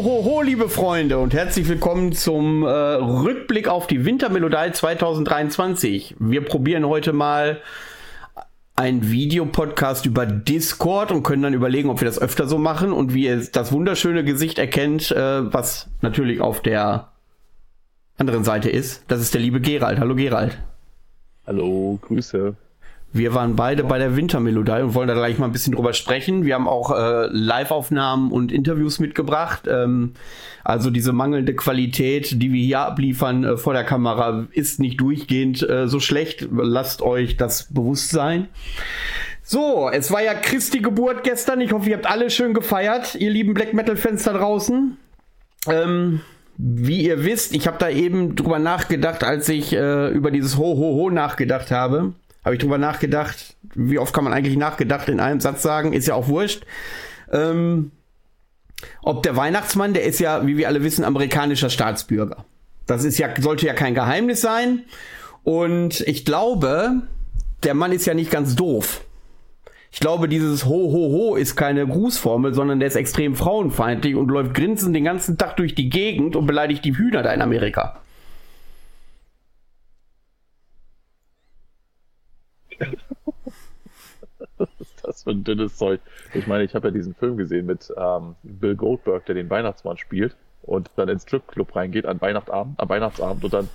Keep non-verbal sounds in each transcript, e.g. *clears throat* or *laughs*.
Ho, ho, liebe Freunde und herzlich willkommen zum äh, Rückblick auf die Wintermelodie 2023. Wir probieren heute mal einen Videopodcast über Discord und können dann überlegen, ob wir das öfter so machen und wie ihr das wunderschöne Gesicht erkennt, äh, was natürlich auf der anderen Seite ist. Das ist der liebe Gerald. Hallo Gerald. Hallo, Grüße. Wir waren beide bei der Wintermelodie und wollen da gleich mal ein bisschen drüber sprechen. Wir haben auch äh, Live-Aufnahmen und Interviews mitgebracht. Ähm, also diese mangelnde Qualität, die wir hier abliefern äh, vor der Kamera, ist nicht durchgehend äh, so schlecht. Lasst euch das bewusst sein. So, es war ja Christi Geburt gestern. Ich hoffe, ihr habt alle schön gefeiert, ihr lieben Black Metal-Fans da draußen. Ähm, wie ihr wisst, ich habe da eben drüber nachgedacht, als ich äh, über dieses Ho Ho Ho nachgedacht habe habe ich drüber nachgedacht, wie oft kann man eigentlich nachgedacht in einem Satz sagen, ist ja auch wurscht. Ähm, ob der Weihnachtsmann, der ist ja, wie wir alle wissen, amerikanischer Staatsbürger. Das ist ja, sollte ja kein Geheimnis sein. Und ich glaube, der Mann ist ja nicht ganz doof. Ich glaube, dieses Ho, Ho, Ho ist keine Grußformel, sondern der ist extrem frauenfeindlich und läuft grinsend den ganzen Tag durch die Gegend und beleidigt die Hühner da in Amerika. *laughs* das für ein dünnes Zeug. Ich meine, ich habe ja diesen Film gesehen mit ähm, Bill Goldberg, der den Weihnachtsmann spielt und dann ins Stripclub reingeht an Weihnachtsabend, am Weihnachtsabend und dann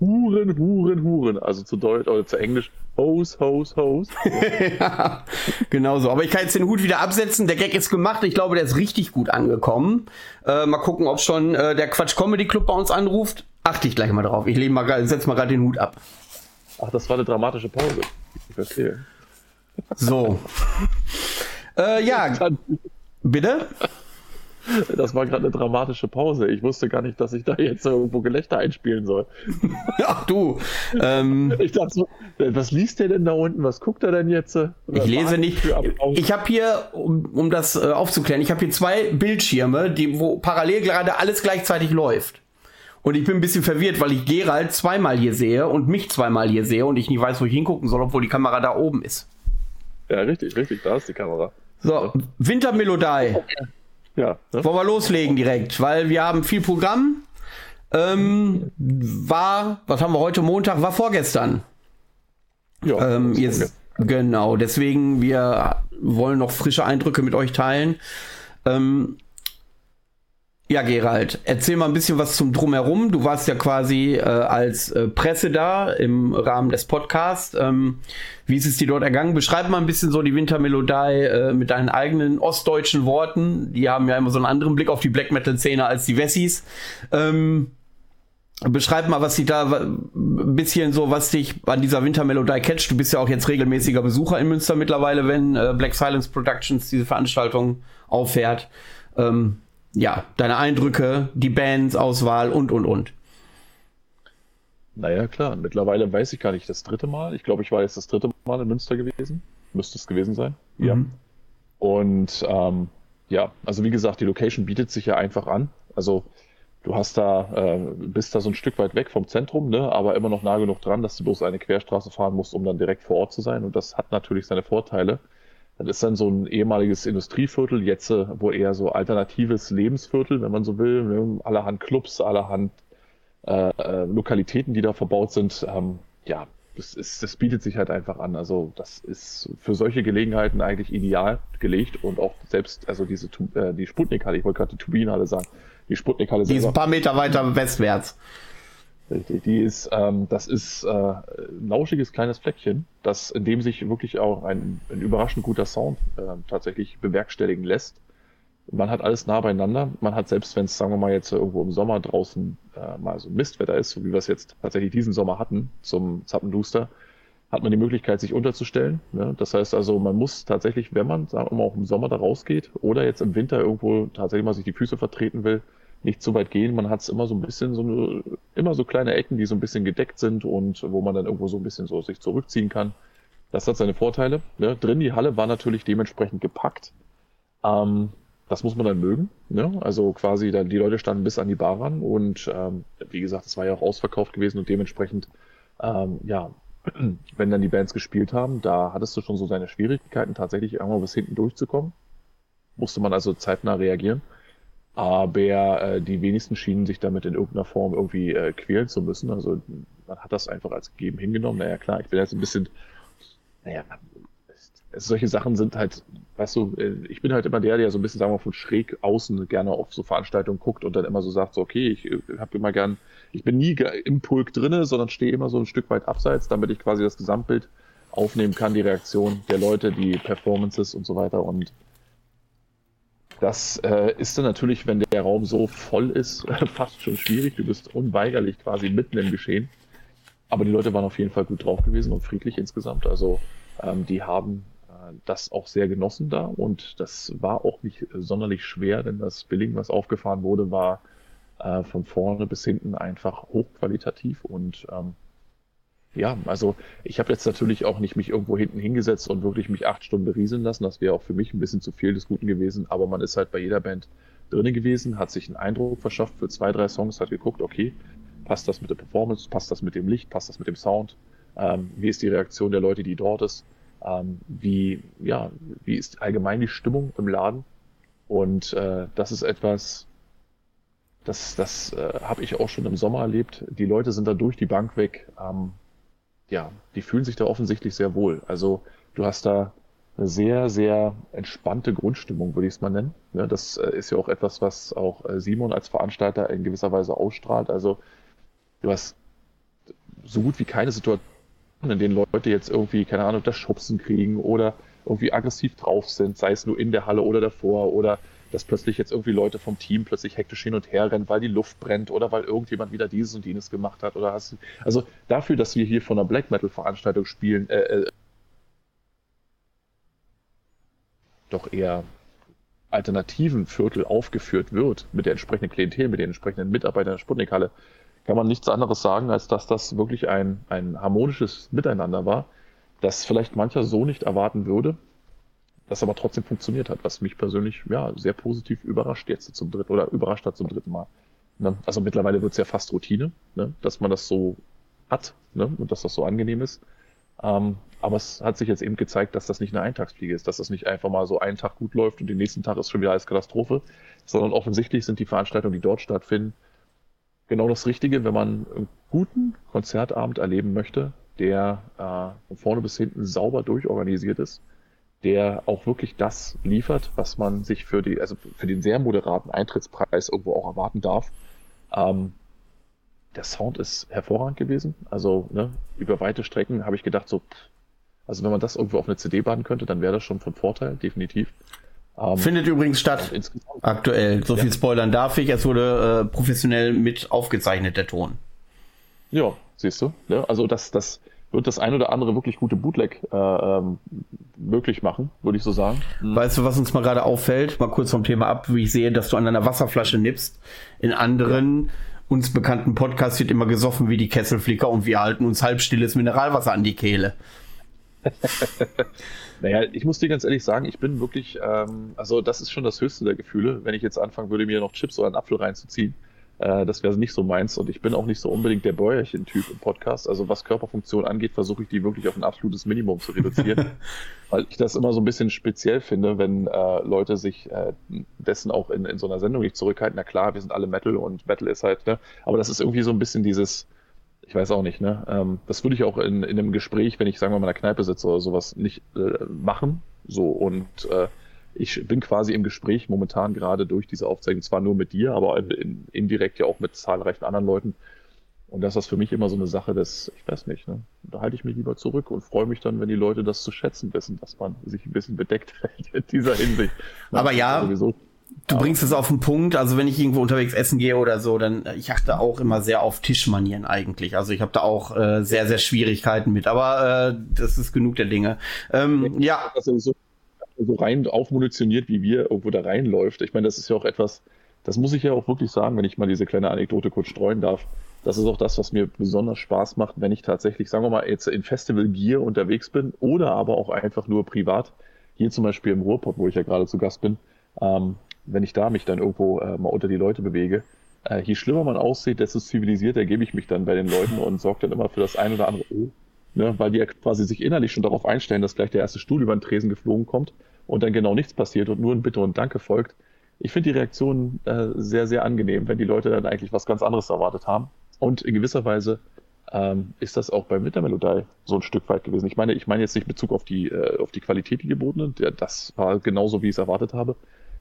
Huren, Huren, Huren, also zu Deutsch oder zu Englisch Hose, Hose, Hose. *laughs* ja, genau so. Aber ich kann jetzt den Hut wieder absetzen. Der Gag ist gemacht. Ich glaube, der ist richtig gut angekommen. Äh, mal gucken, ob schon äh, der Quatsch Comedy Club bei uns anruft. Achte ich gleich mal drauf. Ich lege mal, setz mal gerade den Hut ab. Ach, das war eine dramatische Pause. Ich verstehe. So. *laughs* äh, ja. Bitte? Das war gerade eine dramatische Pause. Ich wusste gar nicht, dass ich da jetzt irgendwo Gelächter einspielen soll. *laughs* Ach du. Ähm, ich dachte was liest der denn da unten? Was guckt er denn jetzt? ich lese nicht. Ich habe hier, um, um das äh, aufzuklären, ich habe hier zwei Bildschirme, die, wo parallel gerade alles gleichzeitig läuft. Und ich bin ein bisschen verwirrt, weil ich Gerald zweimal hier sehe und mich zweimal hier sehe und ich nicht weiß, wo ich hingucken soll, obwohl die Kamera da oben ist. Ja, richtig, richtig, da ist die Kamera. So, Wintermelodie. Ja. Ne? Wollen wir loslegen direkt, weil wir haben viel Programm. Ähm, war, was haben wir heute Montag? War vorgestern. Ja. Ähm, jetzt, genau, deswegen, wir wollen noch frische Eindrücke mit euch teilen. Ähm, ja, Gerald, erzähl mal ein bisschen was zum Drumherum. Du warst ja quasi äh, als äh, Presse da im Rahmen des Podcasts. Ähm, wie ist es dir dort ergangen? Beschreib mal ein bisschen so die Wintermelodie äh, mit deinen eigenen ostdeutschen Worten. Die haben ja immer so einen anderen Blick auf die Black Metal-Szene als die Wessis. Ähm, beschreib mal, was dich da ein bisschen so, was dich an dieser Wintermelodie catcht. Du bist ja auch jetzt regelmäßiger Besucher in Münster mittlerweile, wenn äh, Black Silence Productions diese Veranstaltung auffährt. Ähm, ja, deine Eindrücke, die Bands-Auswahl und, und, und. Naja, klar. Mittlerweile weiß ich gar nicht, das dritte Mal. Ich glaube, ich war jetzt das dritte Mal in Münster gewesen. Müsste es gewesen sein. Mhm. Ja. Und ähm, ja, also wie gesagt, die Location bietet sich ja einfach an. Also du hast da, äh, bist da so ein Stück weit weg vom Zentrum, ne, aber immer noch nah genug dran, dass du bloß eine Querstraße fahren musst, um dann direkt vor Ort zu sein. Und das hat natürlich seine Vorteile. Das ist dann so ein ehemaliges Industrieviertel, jetzt äh, wohl eher so alternatives Lebensviertel, wenn man so will. Ne? Allerhand Clubs, allerhand äh, äh, Lokalitäten, die da verbaut sind. Ähm, ja, das, ist, das bietet sich halt einfach an. Also das ist für solche Gelegenheiten eigentlich ideal gelegt und auch selbst, also diese äh, die Sputnikhalle, ich wollte gerade die Turbinenhalle sagen, die Sputnikhalle Die ist ein paar Meter weiter westwärts. Richtig, die ist, ähm, das ist äh, ein lauschiges kleines Fleckchen, das in dem sich wirklich auch ein, ein überraschend guter Sound äh, tatsächlich bewerkstelligen lässt. Man hat alles nah beieinander. Man hat selbst, wenn es, sagen wir mal, jetzt irgendwo im Sommer draußen äh, mal so Mistwetter ist, so wie wir es jetzt tatsächlich diesen Sommer hatten zum Zappenduster, hat man die Möglichkeit, sich unterzustellen. Ne? Das heißt also, man muss tatsächlich, wenn man, sagen wir mal, auch im Sommer da rausgeht oder jetzt im Winter irgendwo tatsächlich mal sich die Füße vertreten will, nicht zu weit gehen. Man hat es immer so ein bisschen so eine, immer so kleine Ecken, die so ein bisschen gedeckt sind und wo man dann irgendwo so ein bisschen so sich zurückziehen kann. Das hat seine Vorteile. Ne? Drin die Halle war natürlich dementsprechend gepackt. Ähm, das muss man dann mögen. Ne? Also quasi, dann, die Leute standen bis an die Bar ran und ähm, wie gesagt, es war ja auch ausverkauft gewesen und dementsprechend, ähm, ja, *clears throat* wenn dann die Bands gespielt haben, da hattest du schon so seine Schwierigkeiten, tatsächlich irgendwo bis hinten durchzukommen. Musste man also zeitnah reagieren. Aber äh, die wenigsten schienen sich damit in irgendeiner Form irgendwie äh, quälen zu müssen. Also man hat das einfach als gegeben hingenommen. Naja, klar, ich bin jetzt ein bisschen, naja, solche Sachen sind halt, weißt du, äh, ich bin halt immer der, der so ein bisschen, sagen wir mal, von schräg außen gerne auf so Veranstaltungen guckt und dann immer so sagt, so, okay, ich äh, habe immer gern, ich bin nie im Pulk drinne, sondern stehe immer so ein Stück weit abseits, damit ich quasi das Gesamtbild aufnehmen kann, die Reaktion der Leute, die Performances und so weiter und das äh, ist dann natürlich, wenn der Raum so voll ist, *laughs* fast schon schwierig. Du bist unweigerlich quasi mitten im Geschehen. Aber die Leute waren auf jeden Fall gut drauf gewesen und friedlich insgesamt. Also ähm, die haben äh, das auch sehr genossen da und das war auch nicht sonderlich schwer, denn das Billing, was aufgefahren wurde, war äh, von vorne bis hinten einfach hochqualitativ und ähm, ja, also ich habe jetzt natürlich auch nicht mich irgendwo hinten hingesetzt und wirklich mich acht Stunden berieseln lassen. Das wäre auch für mich ein bisschen zu viel des Guten gewesen. Aber man ist halt bei jeder Band drinnen gewesen, hat sich einen Eindruck verschafft für zwei, drei Songs, hat geguckt, okay, passt das mit der Performance, passt das mit dem Licht, passt das mit dem Sound, ähm, wie ist die Reaktion der Leute, die dort ist, ähm, wie, ja, wie ist allgemein die Stimmung im Laden. Und äh, das ist etwas, das, das äh, habe ich auch schon im Sommer erlebt. Die Leute sind da durch die Bank weg. Ähm, ja, die fühlen sich da offensichtlich sehr wohl. Also du hast da eine sehr, sehr entspannte Grundstimmung, würde ich es mal nennen. Ja, das äh, ist ja auch etwas, was auch äh, Simon als Veranstalter in gewisser Weise ausstrahlt. Also du hast so gut wie keine Situation, in denen Leute jetzt irgendwie, keine Ahnung, das Schubsen kriegen oder irgendwie aggressiv drauf sind, sei es nur in der Halle oder davor oder dass plötzlich jetzt irgendwie Leute vom Team plötzlich hektisch hin und her rennen, weil die Luft brennt oder weil irgendjemand wieder dieses und jenes gemacht hat oder hast also dafür, dass wir hier von einer Black Metal Veranstaltung spielen, äh, äh, doch eher alternativen Viertel aufgeführt wird mit der entsprechenden Klientel, mit den entsprechenden Mitarbeitern der Sputnikhalle, kann man nichts anderes sagen, als dass das wirklich ein, ein harmonisches Miteinander war, das vielleicht mancher so nicht erwarten würde das aber trotzdem funktioniert hat, was mich persönlich ja sehr positiv überrascht jetzt zum dritten oder überrascht hat zum dritten Mal. Ne? Also mittlerweile wird es ja fast Routine, ne? dass man das so hat ne? und dass das so angenehm ist. Ähm, aber es hat sich jetzt eben gezeigt, dass das nicht eine Eintagsfliege ist, dass das nicht einfach mal so einen Tag gut läuft und den nächsten Tag ist schon wieder als Katastrophe, sondern offensichtlich sind die Veranstaltungen, die dort stattfinden, genau das Richtige, wenn man einen guten Konzertabend erleben möchte, der äh, von vorne bis hinten sauber durchorganisiert ist der auch wirklich das liefert, was man sich für die, also für den sehr moderaten Eintrittspreis irgendwo auch erwarten darf. Ähm, der Sound ist hervorragend gewesen. Also ne, über weite Strecken habe ich gedacht, so, also wenn man das irgendwo auf eine CD baden könnte, dann wäre das schon von Vorteil, definitiv. Ähm, Findet übrigens statt. Aktuell. So viel spoilern darf ich. Es wurde äh, professionell mit aufgezeichnet, der Ton. Ja, siehst du. Ne? Also das, das, wird das ein oder andere wirklich gute Bootleg äh, ähm, möglich machen, würde ich so sagen. Mhm. Weißt du, was uns mal gerade auffällt? Mal kurz vom Thema ab, wie ich sehe, dass du an einer Wasserflasche nippst. In anderen uns bekannten Podcasts wird immer gesoffen wie die Kesselflicker und wir halten uns halbstilles Mineralwasser an die Kehle. *laughs* naja, ich muss dir ganz ehrlich sagen, ich bin wirklich, ähm, also das ist schon das höchste der Gefühle, wenn ich jetzt anfangen würde, mir noch Chips oder einen Apfel reinzuziehen. Äh, das wäre nicht so meins und ich bin auch nicht so unbedingt der Bäuerchen-Typ im Podcast. Also was Körperfunktion angeht, versuche ich die wirklich auf ein absolutes Minimum zu reduzieren, *laughs* weil ich das immer so ein bisschen speziell finde, wenn äh, Leute sich äh, dessen auch in, in so einer Sendung nicht zurückhalten. Na klar, wir sind alle Metal und Metal ist halt, ne? aber das ist irgendwie so ein bisschen dieses, ich weiß auch nicht, ne? Ähm, das würde ich auch in, in einem Gespräch, wenn ich sagen wir mal in einer Kneipe sitze oder sowas, nicht äh, machen. So und äh, ich bin quasi im Gespräch momentan gerade durch diese Aufzeichnung, zwar nur mit dir, aber in, indirekt ja auch mit zahlreichen anderen Leuten. Und das ist für mich immer so eine Sache des, ich weiß nicht, ne? da halte ich mich lieber zurück und freue mich dann, wenn die Leute das zu schätzen wissen, dass man sich ein bisschen bedeckt *laughs* hält in dieser Hinsicht. Aber ja, sowieso. du bringst es auf den Punkt. Also wenn ich irgendwo unterwegs essen gehe oder so, dann ich achte auch immer sehr auf Tischmanieren eigentlich. Also ich habe da auch äh, sehr, sehr Schwierigkeiten mit. Aber äh, das ist genug der Dinge. Ähm, ja. Das ist so so rein aufmunitioniert, wie wir irgendwo da reinläuft. Ich meine, das ist ja auch etwas, das muss ich ja auch wirklich sagen, wenn ich mal diese kleine Anekdote kurz streuen darf. Das ist auch das, was mir besonders Spaß macht, wenn ich tatsächlich, sagen wir mal, jetzt in Festival Gear unterwegs bin oder aber auch einfach nur privat. Hier zum Beispiel im Ruhrpott, wo ich ja gerade zu Gast bin. Ähm, wenn ich da mich dann irgendwo äh, mal unter die Leute bewege, äh, je schlimmer man aussieht, desto zivilisierter gebe ich mich dann bei den Leuten und sorge dann immer für das ein oder andere, oh, ne, weil die ja quasi sich innerlich schon darauf einstellen, dass gleich der erste Stuhl über den Tresen geflogen kommt und dann genau nichts passiert und nur ein Bitte und Danke folgt. ich finde die Reaktion äh, sehr, sehr angenehm, wenn die Leute dann eigentlich was ganz anderes erwartet haben. Und in gewisser Weise ähm, ist das auch bei Wintermelodie so ein Stück weit gewesen. Ich meine, ich meine jetzt nicht Bezug auf die, äh, auf die Qualität, die gebotene, der, das war genauso, wie ich es erwartet habe.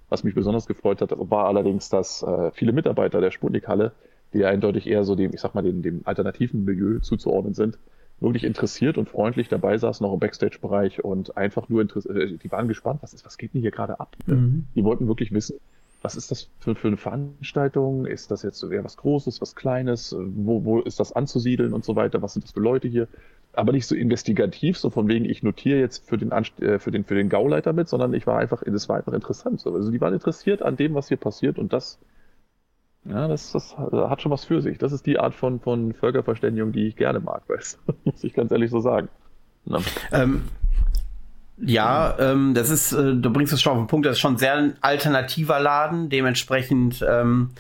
Was mich besonders gefreut hat, war allerdings, dass äh, viele Mitarbeiter der Sputnik-Halle, die eindeutig eher so dem, ich sag mal, dem, dem alternativen Milieu zuzuordnen sind, wirklich interessiert und freundlich dabei saßen, auch im Backstage-Bereich und einfach nur interessiert, äh, die waren gespannt, was ist, was geht denn hier gerade ab? Mhm. Die wollten wirklich wissen, was ist das für, für, eine Veranstaltung? Ist das jetzt eher was Großes, was Kleines? Wo, wo ist das anzusiedeln und so weiter? Was sind das für Leute hier? Aber nicht so investigativ, so von wegen, ich notiere jetzt für den, äh, für den, für den Gauleiter mit, sondern ich war einfach, das war einfach interessant. Also die waren interessiert an dem, was hier passiert und das, ja, das, das hat schon was für sich. Das ist die Art von, von Völkerverständigung, die ich gerne mag, weiß. *laughs* muss ich ganz ehrlich so sagen. Ähm, ja, ähm, das ist, äh, du bringst es schon auf den Punkt, das ist schon sehr ein alternativer Laden. Dementsprechend ähm,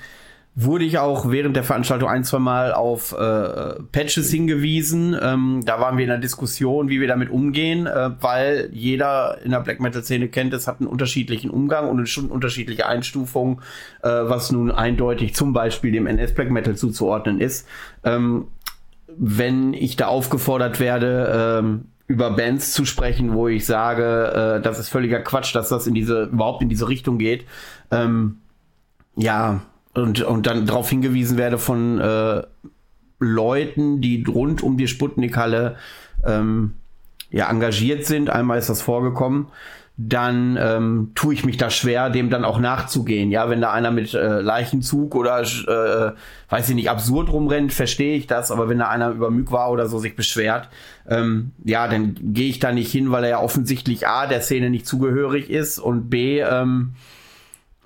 wurde ich auch während der Veranstaltung ein, zwei Mal auf äh, Patches hingewiesen. Ähm, da waren wir in der Diskussion, wie wir damit umgehen, äh, weil jeder in der Black Metal-Szene kennt, es hat einen unterschiedlichen Umgang und eine unterschiedliche Einstufung, äh, was nun eindeutig zum Beispiel dem NS Black Metal zuzuordnen ist. Ähm, wenn ich da aufgefordert werde, ähm, über Bands zu sprechen, wo ich sage, äh, das ist völliger Quatsch, dass das in diese überhaupt in diese Richtung geht. Ähm, ja, und, und dann darauf hingewiesen werde von äh, Leuten, die rund um die Sputnik-Halle ähm, ja, engagiert sind. Einmal ist das vorgekommen dann ähm, tue ich mich da schwer, dem dann auch nachzugehen. Ja, wenn da einer mit äh, Leichenzug oder äh, weiß ich nicht, absurd rumrennt, verstehe ich das, aber wenn da einer über Müg war oder so sich beschwert, ähm, ja, dann gehe ich da nicht hin, weil er ja offensichtlich A, der Szene nicht zugehörig ist und B, ähm,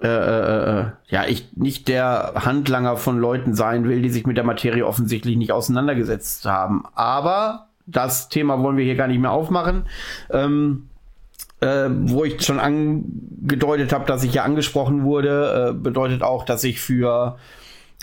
äh, äh, äh, ja, ich nicht der Handlanger von Leuten sein will, die sich mit der Materie offensichtlich nicht auseinandergesetzt haben. Aber das Thema wollen wir hier gar nicht mehr aufmachen. Ähm, äh, wo ich schon angedeutet habe, dass ich ja angesprochen wurde, äh, bedeutet auch, dass ich für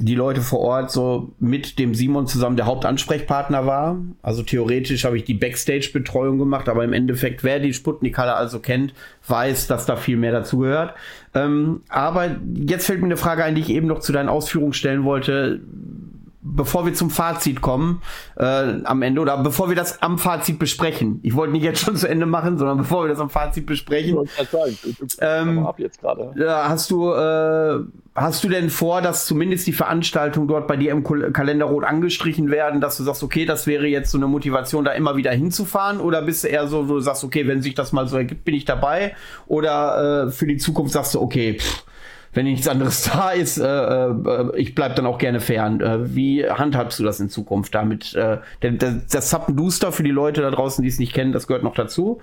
die Leute vor Ort so mit dem Simon zusammen der Hauptansprechpartner war. Also theoretisch habe ich die Backstage-Betreuung gemacht, aber im Endeffekt, wer die Sputnik-Halle also kennt, weiß, dass da viel mehr dazugehört. Ähm, aber jetzt fällt mir eine Frage ein, die ich eben noch zu deinen Ausführungen stellen wollte bevor wir zum Fazit kommen, äh, am Ende, oder bevor wir das am Fazit besprechen. Ich wollte nicht jetzt schon zu Ende machen, sondern bevor wir das am Fazit besprechen. Ähm, ab jetzt gerade. Hast du, äh, hast du denn vor, dass zumindest die Veranstaltungen dort bei dir im Kalender rot angestrichen werden, dass du sagst, okay, das wäre jetzt so eine Motivation, da immer wieder hinzufahren? Oder bist du eher so, wo du sagst, okay, wenn sich das mal so ergibt, bin ich dabei? Oder äh, für die Zukunft sagst du, okay, pff, wenn nichts anderes *laughs* da ist, äh, äh, ich bleib dann auch gerne fern. Äh, wie handhabst du das in Zukunft damit? Äh, der, das Zappenduster für die Leute da draußen, die es nicht kennen, das gehört noch dazu.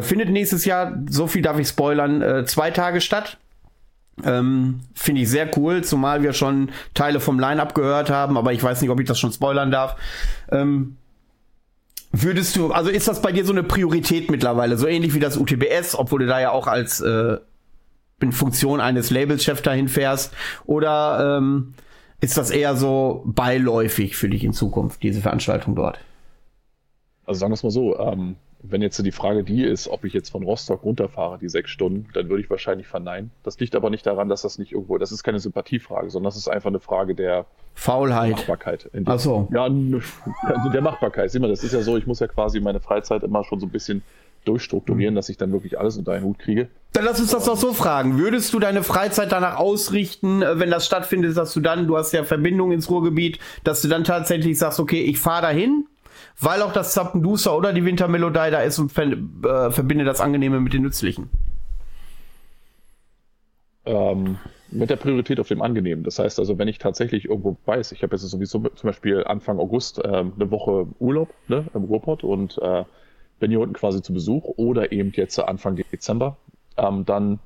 Findet nächstes Jahr, so viel darf ich spoilern, zwei Tage statt. Ähm, Finde ich sehr cool, zumal wir schon Teile vom Line-Up gehört haben, aber ich weiß nicht, ob ich das schon spoilern darf. Ähm, würdest du, also ist das bei dir so eine Priorität mittlerweile, so ähnlich wie das UTBS, obwohl du da ja auch als äh, in Funktion eines Labelchefs dahin fährst? Oder ähm, ist das eher so beiläufig für dich in Zukunft, diese Veranstaltung dort? Also sagen wir es mal so, ähm, wenn jetzt die Frage die ist, ob ich jetzt von Rostock runterfahre, die sechs Stunden, dann würde ich wahrscheinlich verneinen. Das liegt aber nicht daran, dass das nicht irgendwo, das ist keine Sympathiefrage, sondern das ist einfach eine Frage der Faulheit. Machbarkeit. Ach so. Ja, also der Machbarkeit. Sieh mal, das ist ja so, ich muss ja quasi meine Freizeit immer schon so ein bisschen durchstrukturieren, mhm. dass ich dann wirklich alles unter einen Hut kriege. Dann lass uns das doch so fragen. Würdest du deine Freizeit danach ausrichten, äh, wenn das stattfindet, dass du dann, du hast ja Verbindung ins Ruhrgebiet, dass du dann tatsächlich sagst, okay, ich fahre dahin, weil auch das Zappenduster oder die Wintermelodie da ist und ver äh, verbinde das Angenehme mit dem Nützlichen? Ähm, mit der Priorität auf dem Angenehmen. Das heißt also, wenn ich tatsächlich irgendwo weiß, ich habe jetzt sowieso zum Beispiel Anfang August ähm, eine Woche Urlaub ne, im Ruhrpott und äh, bin hier unten quasi zu Besuch oder eben jetzt Anfang Dezember, ähm, dann,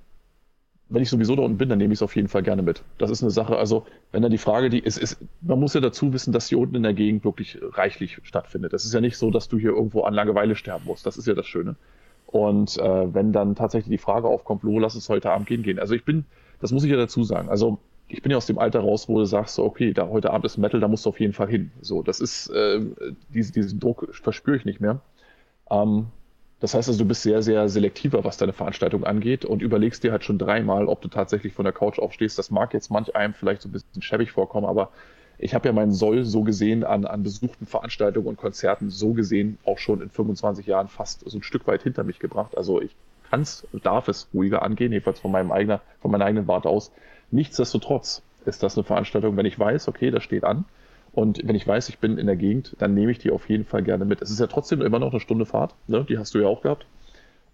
wenn ich sowieso da unten bin, dann nehme ich es auf jeden Fall gerne mit. Das ist eine Sache, also wenn dann die Frage, die ist, ist, man muss ja dazu wissen, dass hier unten in der Gegend wirklich reichlich stattfindet. Das ist ja nicht so, dass du hier irgendwo an Langeweile sterben musst. Das ist ja das Schöne. Und äh, wenn dann tatsächlich die Frage aufkommt, Lo, lass es heute Abend gehen gehen. Also ich bin, das muss ich ja dazu sagen. Also ich bin ja aus dem Alter raus, wo du sagst, okay, da heute Abend ist Metal, da musst du auf jeden Fall hin. So, das ist, äh, diese, diesen Druck verspüre ich nicht mehr. Ähm, Das heißt also, du bist sehr, sehr selektiver, was deine Veranstaltung angeht und überlegst dir halt schon dreimal, ob du tatsächlich von der Couch aufstehst. Das mag jetzt manch einem vielleicht so ein bisschen schäbig vorkommen, aber ich habe ja meinen Soll so gesehen an, an besuchten Veranstaltungen und Konzerten so gesehen auch schon in 25 Jahren fast so ein Stück weit hinter mich gebracht. Also ich kann es, darf es ruhiger angehen, jedenfalls von meinem eigenen, von meiner eigenen Warte aus. Nichtsdestotrotz ist das eine Veranstaltung, wenn ich weiß, okay, das steht an. Und wenn ich weiß, ich bin in der Gegend, dann nehme ich die auf jeden Fall gerne mit. Es ist ja trotzdem immer noch eine Stunde Fahrt, ne? die hast du ja auch gehabt.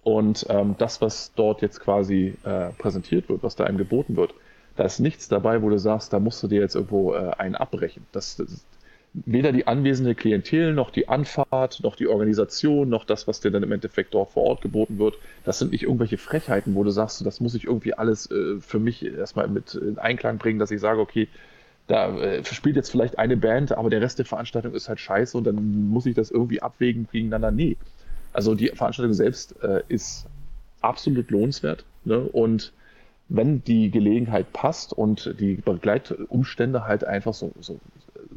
Und ähm, das, was dort jetzt quasi äh, präsentiert wird, was da einem geboten wird, da ist nichts dabei, wo du sagst, da musst du dir jetzt irgendwo äh, einen abbrechen. Das, das, weder die anwesende Klientel, noch die Anfahrt, noch die Organisation, noch das, was dir dann im Endeffekt dort vor Ort geboten wird, das sind nicht irgendwelche Frechheiten, wo du sagst, das muss ich irgendwie alles äh, für mich erstmal mit in Einklang bringen, dass ich sage, okay, da äh, spielt jetzt vielleicht eine Band, aber der Rest der Veranstaltung ist halt scheiße und dann muss ich das irgendwie abwägen gegeneinander. Nee. Also die Veranstaltung selbst äh, ist absolut lohnenswert ne? und wenn die Gelegenheit passt und die Begleitumstände halt einfach so, so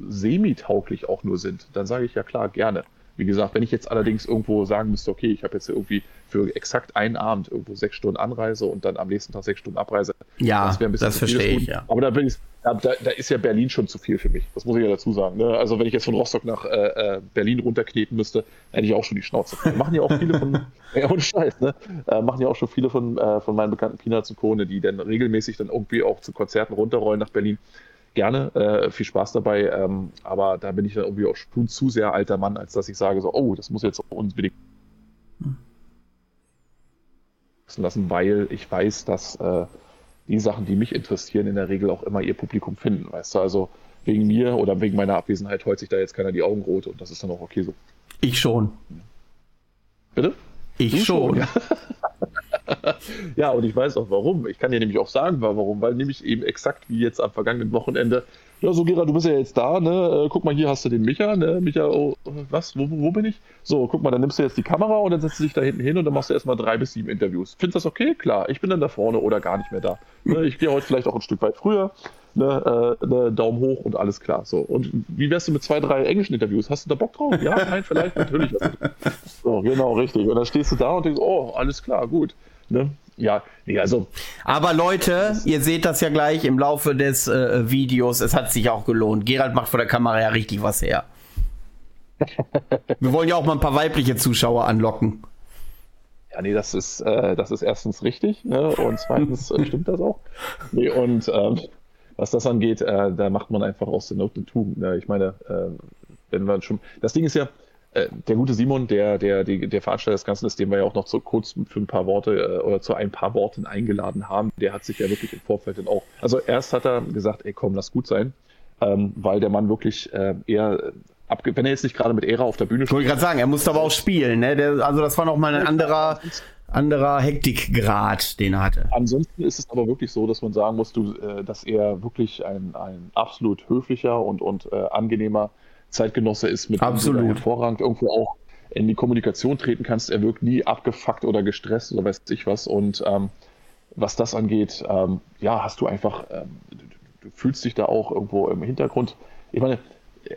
semi-tauglich auch nur sind, dann sage ich ja klar, gerne. Wie gesagt, wenn ich jetzt allerdings irgendwo sagen müsste, okay, ich habe jetzt irgendwie für exakt einen Abend irgendwo sechs Stunden Anreise und dann am nächsten Tag sechs Stunden Abreise. Ja, das, ein das verstehe ich, ja. Aber da, bin ich, da, da, ist ja Berlin schon zu viel für mich. Das muss ich ja dazu sagen. Ne? Also wenn ich jetzt von Rostock nach äh, äh Berlin runterkneten müsste, hätte ich auch schon die Schnauze. Machen ja auch viele von, *laughs* ja ohne Scheiß, ne? Äh, machen ja auch schon viele von, äh, von meinen bekannten Peanuts und Kone, die dann regelmäßig dann irgendwie auch zu Konzerten runterrollen nach Berlin gerne, äh, viel Spaß dabei, ähm, aber da bin ich dann irgendwie auch schon zu sehr alter Mann, als dass ich sage so, oh, das muss jetzt unbedingt hm. lassen, weil ich weiß, dass äh, die Sachen, die mich interessieren, in der Regel auch immer ihr Publikum finden, weißt du, also wegen mir oder wegen meiner Abwesenheit heult sich da jetzt keiner die Augen rot und das ist dann auch okay so. Ich schon. Bitte? Ich du schon. schon ja. *laughs* *laughs* ja, und ich weiß auch warum. Ich kann dir nämlich auch sagen, warum. Weil nämlich eben exakt wie jetzt am vergangenen Wochenende, ja, so Gerard, du bist ja jetzt da, ne? Äh, guck mal, hier hast du den Micha, ne? Micha, oh, was? Wo, wo bin ich? So, guck mal, dann nimmst du jetzt die Kamera und dann setzt du dich da hinten hin und dann machst du erstmal drei bis sieben Interviews. Findest du das okay? Klar, ich bin dann da vorne oder gar nicht mehr da. Ne? Ich gehe heute vielleicht auch ein Stück weit früher. Ne, äh, ne, Daumen hoch und alles klar. So. Und wie wärst du mit zwei, drei englischen Interviews? Hast du da Bock drauf? Ja, nein, vielleicht, natürlich. *laughs* So, genau, richtig. Und dann stehst du da und denkst, oh, alles klar, gut. Ne? Ja, nee, also. Aber Leute, ihr seht das ja gleich im Laufe des äh, Videos. Es hat sich auch gelohnt. Gerald macht vor der Kamera ja richtig was her. Wir wollen ja auch mal ein paar weibliche Zuschauer anlocken. Ja, nee, das ist, äh, das ist erstens richtig ne? und zweitens äh, stimmt das auch. Nee, und ähm, was das angeht, äh, da macht man einfach aus der Not eine Tugend. Ne? Ich meine, äh, wenn man schon. Das Ding ist ja, der gute Simon, der, der, der, der Veranstalter des Ganzen ist, den wir ja auch noch so kurz für ein paar Worte äh, oder zu ein paar Worten eingeladen haben, der hat sich ja wirklich im Vorfeld dann auch, also erst hat er gesagt, ey komm, lass gut sein, ähm, weil der Mann wirklich äh, eher abge wenn er jetzt nicht gerade mit Ära auf der Bühne steht. Wollte ich gerade sagen, er musste aber auch spielen, ne? Der, also das war noch mal ein anderer, anderer Hektikgrad, den er hatte. Ansonsten ist es aber wirklich so, dass man sagen muss, du, äh, dass er wirklich ein, ein absolut höflicher und, und äh, angenehmer Zeitgenosse ist, mit Absolut. dem du hervorragend irgendwo auch in die Kommunikation treten kannst. Er wirkt nie abgefuckt oder gestresst oder weiß ich was. Und ähm, was das angeht, ähm, ja, hast du einfach, ähm, du, du, fühlst dich da auch irgendwo im Hintergrund. Ich meine,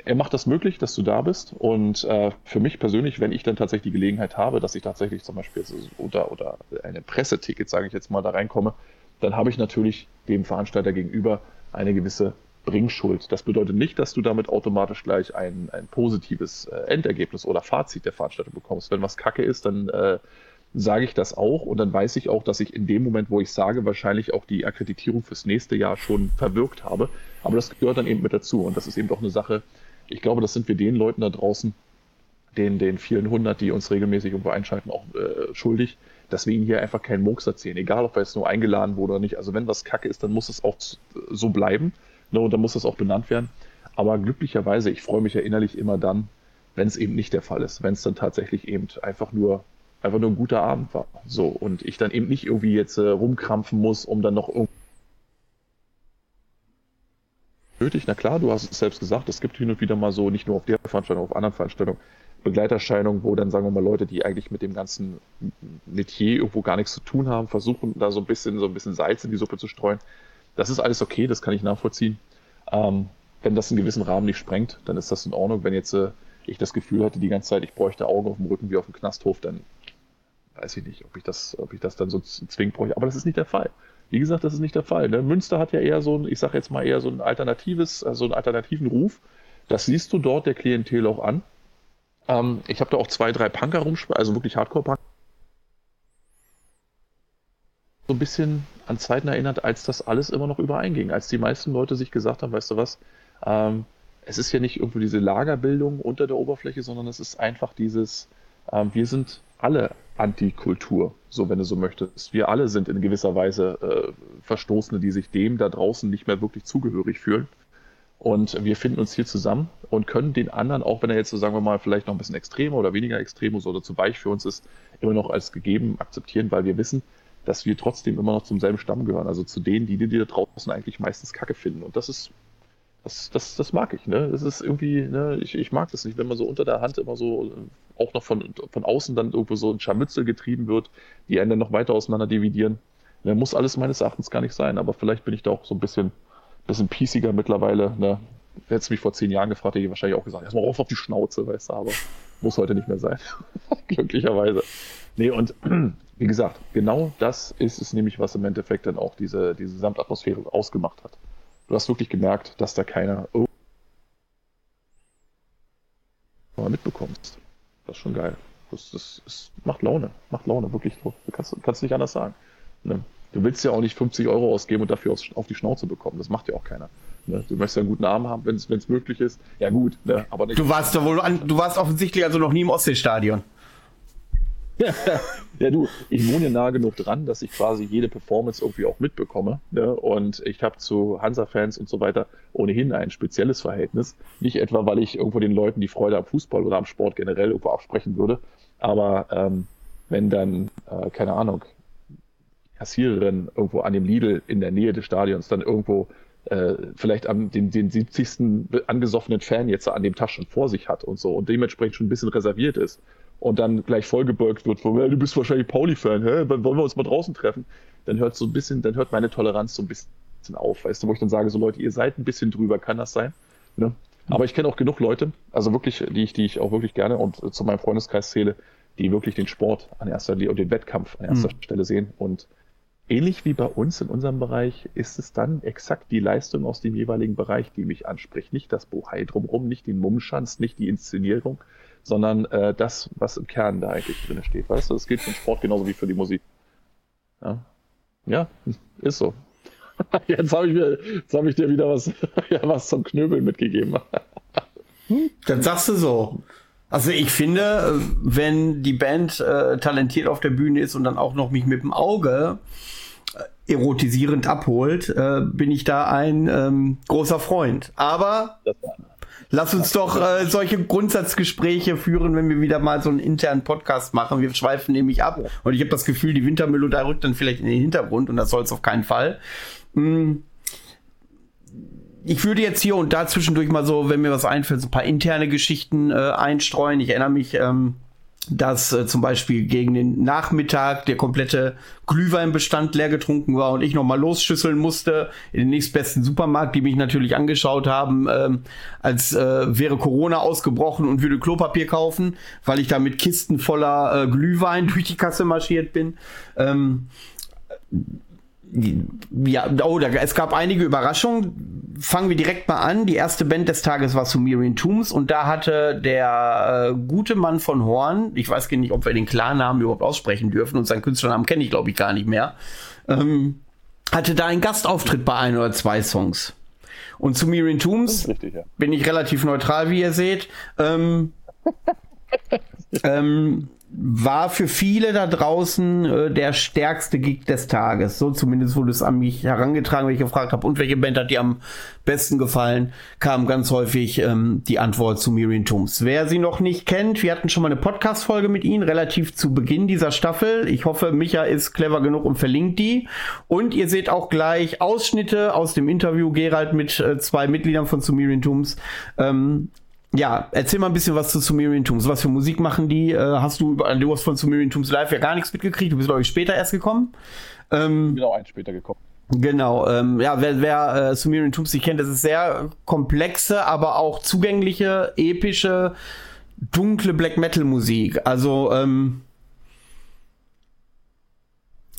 er macht das möglich, dass du da bist. Und äh, für mich persönlich, wenn ich dann tatsächlich die Gelegenheit habe, dass ich tatsächlich zum Beispiel oder, oder eine Presseticket, sage ich jetzt mal, da reinkomme, dann habe ich natürlich dem Veranstalter gegenüber eine gewisse Bringschuld. Das bedeutet nicht, dass du damit automatisch gleich ein, ein positives äh, Endergebnis oder Fazit der Veranstaltung bekommst. Wenn was kacke ist, dann äh, sage ich das auch und dann weiß ich auch, dass ich in dem Moment, wo ich sage, wahrscheinlich auch die Akkreditierung fürs nächste Jahr schon verwirkt habe. Aber das gehört dann eben mit dazu und das ist eben doch eine Sache, ich glaube, das sind wir den Leuten da draußen, den, den vielen hundert, die uns regelmäßig irgendwo einschalten, auch äh, schuldig, dass wir ihnen hier einfach keinen Murks erzählen, egal ob er jetzt nur eingeladen wurde oder nicht. Also wenn was kacke ist, dann muss es auch so bleiben. Ne, und dann muss das auch benannt werden. Aber glücklicherweise, ich freue mich ja innerlich immer dann, wenn es eben nicht der Fall ist, wenn es dann tatsächlich eben einfach nur einfach nur ein guter Abend war. So und ich dann eben nicht irgendwie jetzt äh, rumkrampfen muss, um dann noch irgendwie nötig. Na klar, du hast es selbst gesagt, es gibt hin und wieder mal so, nicht nur auf der Veranstaltung, auf anderen Veranstaltungen, Begleiterscheinungen, wo dann sagen wir mal Leute, die eigentlich mit dem ganzen Metier irgendwo gar nichts zu tun haben, versuchen da so ein bisschen so ein bisschen Salz in die Suppe zu streuen. Das ist alles okay, das kann ich nachvollziehen. Ähm, wenn das einen gewissen Rahmen nicht sprengt, dann ist das in Ordnung. Wenn jetzt äh, ich das Gefühl hatte die ganze Zeit, ich bräuchte Augen auf dem Rücken wie auf dem Knasthof, dann weiß ich nicht, ob ich das, ob ich das dann so zwingend brauche. Aber das ist nicht der Fall. Wie gesagt, das ist nicht der Fall. Ne? Münster hat ja eher so ein, ich sage jetzt mal eher so ein alternatives, also einen alternativen Ruf. Das siehst du dort der Klientel auch an. Ähm, ich habe da auch zwei, drei Punker rumspielen, also wirklich Hardcore-Punker. So ein bisschen an Zeiten erinnert, als das alles immer noch übereinging, als die meisten Leute sich gesagt haben, weißt du was, ähm, es ist ja nicht irgendwie diese Lagerbildung unter der Oberfläche, sondern es ist einfach dieses, ähm, wir sind alle Antikultur, so wenn du so möchtest. Wir alle sind in gewisser Weise äh, Verstoßene, die sich dem da draußen nicht mehr wirklich zugehörig fühlen. Und wir finden uns hier zusammen und können den anderen, auch wenn er jetzt so sagen wir mal vielleicht noch ein bisschen extremer oder weniger extrem oder zu weich für uns ist, immer noch als gegeben akzeptieren, weil wir wissen, dass wir trotzdem immer noch zum selben Stamm gehören. Also zu denen, die, die da draußen eigentlich meistens Kacke finden. Und das ist das, das, das mag ich, ne? Das ist irgendwie, ne, ich, ich mag das nicht, wenn man so unter der Hand immer so, äh, auch noch von, von außen dann irgendwo so ein Scharmützel getrieben wird, die einen dann noch weiter auseinander dividieren. Ne, muss alles meines Erachtens gar nicht sein, aber vielleicht bin ich da auch so ein bisschen, bisschen piesiger mittlerweile, ne? Hättest du mich vor zehn Jahren gefragt, hätte ich wahrscheinlich auch gesagt, erstmal rauf auf die Schnauze, weißt du, aber *laughs* muss heute nicht mehr sein. *laughs* Glücklicherweise. Nee, und *clears throat* wie gesagt, genau das ist es nämlich, was im Endeffekt dann auch diese, diese Gesamtatmosphäre ausgemacht hat du hast wirklich gemerkt, dass da keiner mitbekommst. Das ist schon geil. Das, das, das, macht Laune, macht Laune, wirklich. Du kannst, kannst nicht anders sagen. Ne? Du willst ja auch nicht 50 Euro ausgeben und dafür auf die Schnauze bekommen. Das macht ja auch keiner. Ne? Du möchtest ja einen guten Arm haben, wenn es möglich ist. Ja gut, ne? aber nicht. Du warst, doch wohl an, du warst offensichtlich also noch nie im Ostseestadion. *laughs* ja, du, ich wohne nah genug dran, dass ich quasi jede Performance irgendwie auch mitbekomme. Ne? Und ich habe zu Hansa-Fans und so weiter ohnehin ein spezielles Verhältnis. Nicht etwa, weil ich irgendwo den Leuten die Freude am Fußball oder am Sport generell irgendwo absprechen würde. Aber ähm, wenn dann, äh, keine Ahnung, Kassiererin irgendwo an dem Lidl in der Nähe des Stadions dann irgendwo äh, vielleicht am, den, den 70. angesoffenen Fan jetzt an dem Taschen vor sich hat und so und dementsprechend schon ein bisschen reserviert ist und dann gleich vollgebeugt wird, von, du bist wahrscheinlich Pauli-Fan, hä? Wann wollen wir uns mal draußen treffen? Dann hört so ein bisschen, dann hört meine Toleranz so ein bisschen auf, weißt du, wo ich dann sage, so Leute, ihr seid ein bisschen drüber, kann das sein? Ne? Aber ich kenne auch genug Leute, also wirklich, die ich, die ich auch wirklich gerne und zu meinem Freundeskreis zähle, die wirklich den Sport an erster und den Wettkampf an erster mhm. Stelle sehen. Und ähnlich wie bei uns in unserem Bereich ist es dann exakt die Leistung aus dem jeweiligen Bereich, die mich anspricht. Nicht das Bohai drumherum, nicht den Mummschanz, nicht die Inszenierung, sondern äh, das, was im Kern da eigentlich drin steht. Weißt du, das gilt für den Sport genauso wie für die Musik. Ja, ja ist so. *laughs* Jetzt habe ich, hab ich dir wieder was, *laughs* ja, was zum Knöbeln mitgegeben. *laughs* Dann sagst du so. Also ich finde, wenn die Band äh, talentiert auf der Bühne ist und dann auch noch mich mit dem Auge äh, erotisierend abholt, äh, bin ich da ein ähm, großer Freund. Aber Lass uns doch äh, solche Grundsatzgespräche führen, wenn wir wieder mal so einen internen Podcast machen. Wir schweifen nämlich ab. Und ich habe das Gefühl, die Wintermelodie rückt dann vielleicht in den Hintergrund und das soll es auf keinen Fall. Hm. Ich würde jetzt hier und da zwischendurch mal so, wenn mir was einfällt, so ein paar interne Geschichten äh, einstreuen. Ich erinnere mich, ähm, dass äh, zum Beispiel gegen den Nachmittag der komplette Glühweinbestand leer getrunken war und ich nochmal losschüsseln musste in den nächstbesten Supermarkt, die mich natürlich angeschaut haben, ähm, als äh, wäre Corona ausgebrochen und würde Klopapier kaufen, weil ich da mit Kisten voller äh, Glühwein *laughs* durch die Kasse marschiert bin. Ähm, ja, oh, da, es gab einige Überraschungen. Fangen wir direkt mal an. Die erste Band des Tages war Sumerian Tombs und da hatte der äh, gute Mann von Horn, ich weiß gar nicht, ob wir den Klarnamen überhaupt aussprechen dürfen und seinen Künstlernamen kenne ich glaube ich gar nicht mehr, ähm, hatte da einen Gastauftritt bei ein oder zwei Songs. Und Sumerian Tombs richtig, ja. bin ich relativ neutral, wie ihr seht. Ähm, *laughs* ähm, war für viele da draußen äh, der stärkste Gig des Tages. So zumindest wurde es an mich herangetragen, wenn ich gefragt habe, und welche Band hat dir am besten gefallen, kam ganz häufig ähm, die Antwort zu Miriam Tooms. Wer sie noch nicht kennt, wir hatten schon mal eine Podcast-Folge mit ihnen, relativ zu Beginn dieser Staffel. Ich hoffe, Micha ist clever genug und verlinkt die. Und ihr seht auch gleich Ausschnitte aus dem Interview Gerald mit äh, zwei Mitgliedern von Sumerian Tooms. Ähm, ja, erzähl mal ein bisschen was zu Sumerian Tombs. Was für Musik machen die? Äh, hast du, du hast von Sumerian Tombs live ja gar nichts mitgekriegt. Du bist, glaube ich, später erst gekommen. Ähm, genau, ein später gekommen. Genau, ähm, ja, wer, wer äh, Sumerian Tombs nicht kennt, das ist sehr komplexe, aber auch zugängliche, epische, dunkle Black Metal Musik. Also, ähm,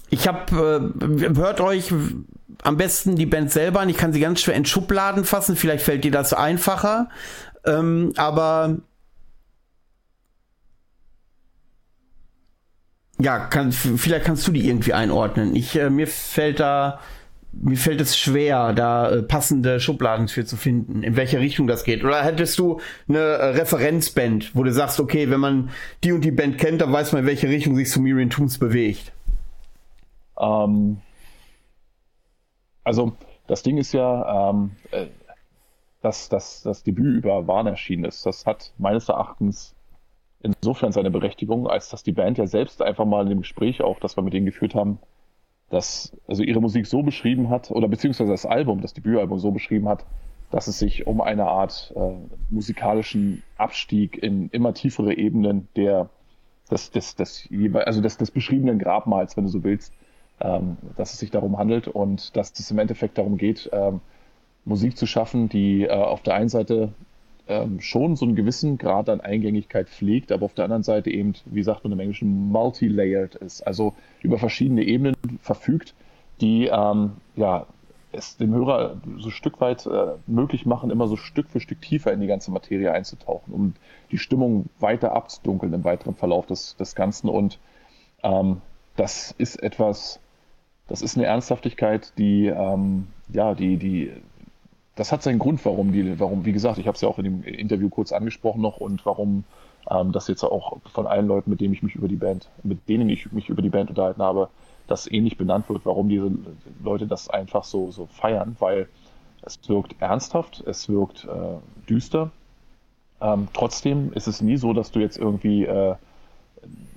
ich habe, äh, hört euch am besten die Band selber an. Ich kann sie ganz schwer in Schubladen fassen. Vielleicht fällt dir das einfacher. Ähm, aber ja, kann, vielleicht kannst du die irgendwie einordnen. Ich, äh, mir fällt da, mir fällt es schwer, da äh, passende Schubladen für zu finden, in welche Richtung das geht. Oder hättest du eine äh, Referenzband, wo du sagst, okay, wenn man die und die Band kennt, dann weiß man, in welche Richtung sich Sumerian Tombs bewegt. Ähm, also das Ding ist ja, ähm, äh, dass, dass das Debüt über Warn erschienen ist. Das hat meines Erachtens insofern seine Berechtigung, als dass die Band ja selbst einfach mal in dem Gespräch auch, das wir mit denen geführt haben, dass also ihre Musik so beschrieben hat, oder beziehungsweise das Album, das Debütalbum so beschrieben hat, dass es sich um eine Art äh, musikalischen Abstieg in immer tiefere Ebenen der des, des, des, also des, des beschriebenen Grabmals, wenn du so willst, ähm, dass es sich darum handelt und dass es im Endeffekt darum geht, ähm, Musik zu schaffen, die äh, auf der einen Seite ähm, schon so einen gewissen Grad an Eingängigkeit pflegt, aber auf der anderen Seite eben, wie sagt man im Englischen, multi-layered ist, also über verschiedene Ebenen verfügt, die ähm, ja, es dem Hörer so ein Stück weit äh, möglich machen, immer so Stück für Stück tiefer in die ganze Materie einzutauchen, um die Stimmung weiter abzudunkeln im weiteren Verlauf des, des Ganzen. Und ähm, das ist etwas, das ist eine Ernsthaftigkeit, die, ähm, ja, die, die, das hat seinen Grund, warum die, warum, wie gesagt, ich habe es ja auch in dem Interview kurz angesprochen noch und warum ähm, das jetzt auch von allen Leuten, mit denen ich mich über die Band, mit denen ich mich über die Band unterhalten habe, das ähnlich benannt wird, warum diese Leute das einfach so, so feiern, weil es wirkt ernsthaft, es wirkt äh, düster. Ähm, trotzdem ist es nie so, dass du jetzt irgendwie äh,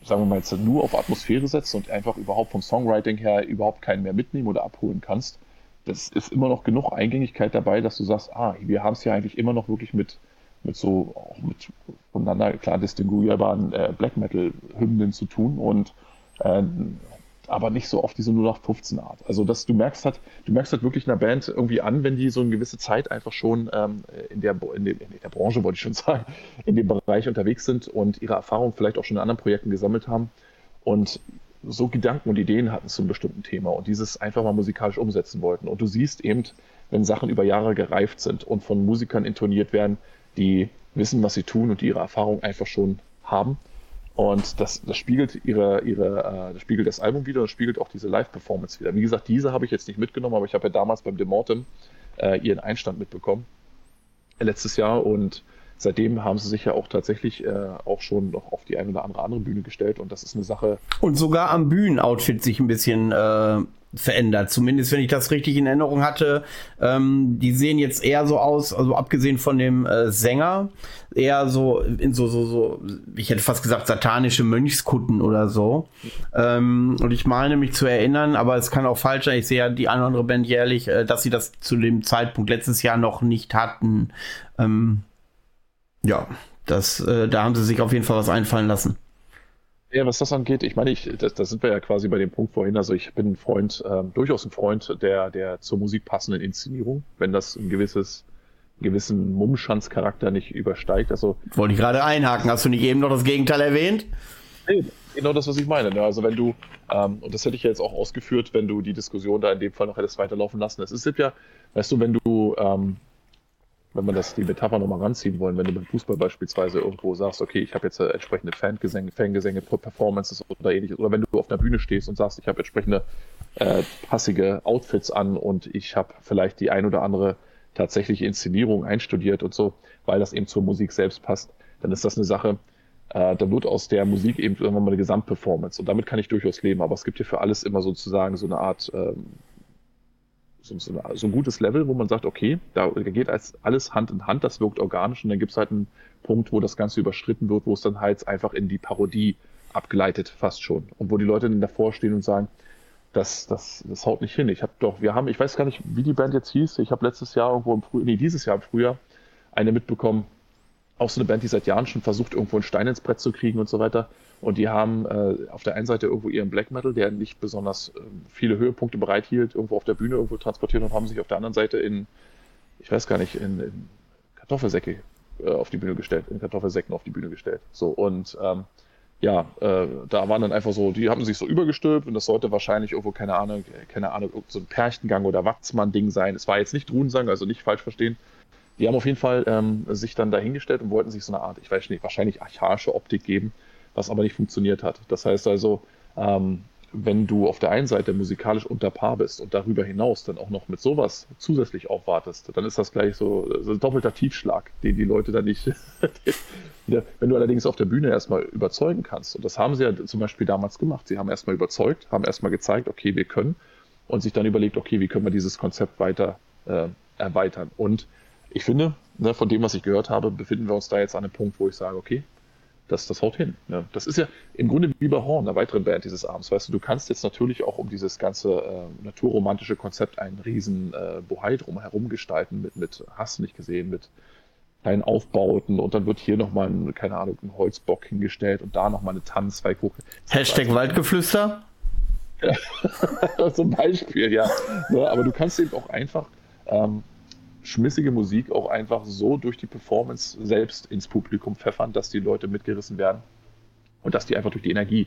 sagen wir mal jetzt nur auf Atmosphäre setzt und einfach überhaupt vom Songwriting her überhaupt keinen mehr mitnehmen oder abholen kannst, das ist immer noch genug Eingängigkeit dabei, dass du sagst, ah, wir haben es ja eigentlich immer noch wirklich mit, mit so, auch mit voneinander klar distinguierbaren äh, Black Metal-Hymnen zu tun und äh, aber nicht so auf diese 0815 Art. Also dass du merkst halt, du merkst halt wirklich einer Band irgendwie an, wenn die so eine gewisse Zeit einfach schon ähm, in, der, in, der, in der Branche, wollte ich schon *laughs* sagen, in dem Bereich unterwegs sind und ihre Erfahrungen vielleicht auch schon in anderen Projekten gesammelt haben und so Gedanken und Ideen hatten zu einem bestimmten Thema und dieses einfach mal musikalisch umsetzen wollten. Und du siehst eben, wenn Sachen über Jahre gereift sind und von Musikern intoniert werden, die wissen, was sie tun und die ihre Erfahrung einfach schon haben, und das, das spiegelt ihre, ihre, äh, das spiegelt das Album wieder und spiegelt auch diese Live-Performance wieder. Wie gesagt, diese habe ich jetzt nicht mitgenommen, aber ich habe ja damals beim Demortem äh, ihren Einstand mitbekommen. Äh, letztes Jahr und seitdem haben sie sich ja auch tatsächlich äh, auch schon noch auf die eine oder andere andere Bühne gestellt und das ist eine Sache. Und sogar am Bühnenoutfit sich ein bisschen äh, verändert. Zumindest, wenn ich das richtig in Erinnerung hatte. Ähm, die sehen jetzt eher so aus, also abgesehen von dem äh, Sänger, eher so in so, so, so, ich hätte fast gesagt, satanische Mönchskutten oder so. Ähm, und ich meine mich zu erinnern, aber es kann auch falsch sein. Ich sehe ja die eine oder andere Band jährlich, äh, dass sie das zu dem Zeitpunkt letztes Jahr noch nicht hatten. Ähm, ja, das, äh, da haben sie sich auf jeden Fall was einfallen lassen. Ja, was das angeht, ich meine, ich, da, sind wir ja quasi bei dem Punkt vorhin. Also ich bin ein Freund, ähm, durchaus ein Freund der, der zur Musik passenden Inszenierung, wenn das ein gewisses, einen gewissen Mummschanzcharakter nicht übersteigt. Also wollte ich gerade einhaken. Hast du nicht eben noch das Gegenteil erwähnt? Nee, genau das, was ich meine. Ne? Also wenn du, ähm, und das hätte ich ja jetzt auch ausgeführt, wenn du die Diskussion da in dem Fall noch hättest weiterlaufen lassen. Es ist ja, weißt du, wenn du ähm, wenn man das die Metapher nochmal ranziehen wollen, wenn du beim Fußball beispielsweise irgendwo sagst, okay, ich habe jetzt äh, entsprechende Fangesänge, Fangesänge, Performances oder ähnliches, oder wenn du auf einer Bühne stehst und sagst, ich habe entsprechende äh, passige Outfits an und ich habe vielleicht die ein oder andere tatsächliche Inszenierung einstudiert und so, weil das eben zur Musik selbst passt, dann ist das eine Sache, äh, da wird aus der Musik eben irgendwann mal eine Gesamtperformance. Und damit kann ich durchaus leben, aber es gibt hier für alles immer sozusagen so eine Art ähm, so, so, ein gutes Level, wo man sagt, okay, da geht alles Hand in Hand, das wirkt organisch und dann gibt es halt einen Punkt, wo das Ganze überschritten wird, wo es dann halt einfach in die Parodie abgleitet, fast schon. Und wo die Leute dann davor stehen und sagen, das, das, das haut nicht hin. Ich habe doch, wir haben, ich weiß gar nicht, wie die Band jetzt hieß. Ich habe letztes Jahr irgendwo im Frühjahr, nee, dieses Jahr im Frühjahr eine mitbekommen, auch so eine Band, die seit Jahren schon versucht, irgendwo einen Stein ins Brett zu kriegen und so weiter. Und die haben äh, auf der einen Seite irgendwo ihren Black Metal, der nicht besonders äh, viele Höhepunkte bereithielt, irgendwo auf der Bühne irgendwo transportiert und haben sich auf der anderen Seite in, ich weiß gar nicht, in, in Kartoffelsäcke äh, auf die Bühne gestellt, in Kartoffelsäcken auf die Bühne gestellt. So und ähm, ja, äh, da waren dann einfach so, die haben sich so übergestülpt und das sollte wahrscheinlich irgendwo, keine Ahnung, keine Ahnung, so ein Perchtengang oder Watzmann-Ding sein. Es war jetzt nicht Runensang, also nicht falsch verstehen. Die haben auf jeden Fall ähm, sich dann dahingestellt und wollten sich so eine Art, ich weiß nicht, wahrscheinlich archaische Optik geben, was aber nicht funktioniert hat. Das heißt also, ähm, wenn du auf der einen Seite musikalisch unter Paar bist und darüber hinaus dann auch noch mit sowas zusätzlich aufwartest, dann ist das gleich so, so ein doppelter Tiefschlag, den die Leute dann nicht. *laughs* wenn du allerdings auf der Bühne erstmal überzeugen kannst, und das haben sie ja zum Beispiel damals gemacht, sie haben erstmal überzeugt, haben erstmal gezeigt, okay, wir können, und sich dann überlegt, okay, wie können wir dieses Konzept weiter äh, erweitern. Und ich finde, ne, von dem, was ich gehört habe, befinden wir uns da jetzt an einem Punkt, wo ich sage, okay, das, das haut hin. Ne? Das ist ja im Grunde wie bei Horn, einer weiteren Band dieses Abends. Weißt du, du kannst jetzt natürlich auch um dieses ganze äh, naturromantische Konzept einen riesen äh, Bohai drumherum gestalten, mit, mit, hast du nicht gesehen, mit kleinen Aufbauten und dann wird hier nochmal ein, keine Ahnung, ein Holzbock hingestellt und da nochmal eine Tanzzweighoche. Hashtag also, Waldgeflüster? Ja, *laughs* zum Beispiel, ja. ja. Ne, aber du kannst eben auch einfach ähm, schmissige Musik auch einfach so durch die Performance selbst ins Publikum pfeffern, dass die Leute mitgerissen werden und dass die einfach durch die Energie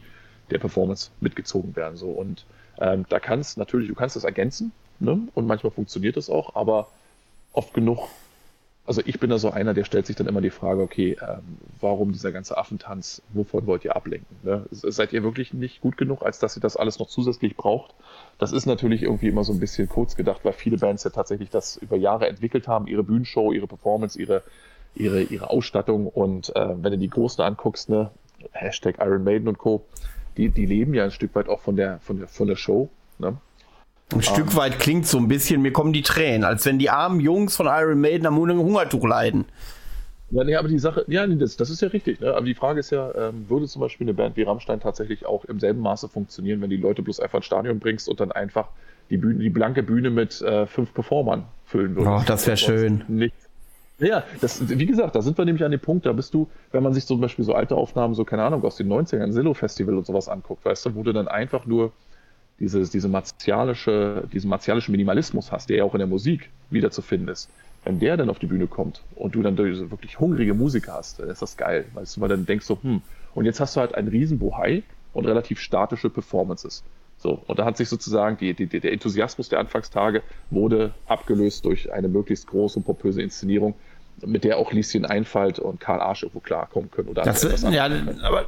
der Performance mitgezogen werden. So. Und ähm, da kannst natürlich, du kannst das ergänzen ne? und manchmal funktioniert das auch, aber oft genug also ich bin da so einer, der stellt sich dann immer die Frage, okay, ähm, warum dieser ganze Affentanz, wovon wollt ihr ablenken? Ne? Seid ihr wirklich nicht gut genug, als dass ihr das alles noch zusätzlich braucht? Das ist natürlich irgendwie immer so ein bisschen kurz gedacht, weil viele Bands ja tatsächlich das über Jahre entwickelt haben, ihre Bühnenshow, ihre Performance, ihre, ihre, ihre Ausstattung und äh, wenn du die Großen anguckst, ne, Hashtag Iron Maiden und Co., die, die leben ja ein Stück weit auch von der, von der, von der Show. Ne? Ein um, Stück weit klingt so ein bisschen, mir kommen die Tränen, als wenn die armen Jungs von Iron Maiden am Hungertuch leiden. Ja, nee, aber die Sache, ja, das, das ist ja richtig. Ne? Aber die Frage ist ja, ähm, würde zum Beispiel eine Band wie Rammstein tatsächlich auch im selben Maße funktionieren, wenn die Leute bloß einfach ins Stadion bringst und dann einfach die, Bühne, die blanke Bühne mit äh, fünf Performern füllen würdest? Oh, das wäre schön. Nicht. Ja, das, wie gesagt, da sind wir nämlich an dem Punkt, da bist du, wenn man sich zum Beispiel so alte Aufnahmen, so keine Ahnung, aus den 90ern, Zillow Festival und sowas anguckt, weißt du, wo du dann einfach nur dieses, diese martialische, diesen martialischen Minimalismus hast, der ja auch in der Musik wieder zu finden ist, wenn der dann auf die Bühne kommt und du dann wirklich hungrige Musiker hast, dann ist das geil, weißt du, weil dann denkst du, hm, und jetzt hast du halt einen riesen Bohai und relativ statische Performances. So, und da hat sich sozusagen die, die, der Enthusiasmus der Anfangstage wurde abgelöst durch eine möglichst große und pompöse Inszenierung mit der auch Lieschen Einfalt und Karl Arsch irgendwo klarkommen können. Oder das, ja, aber,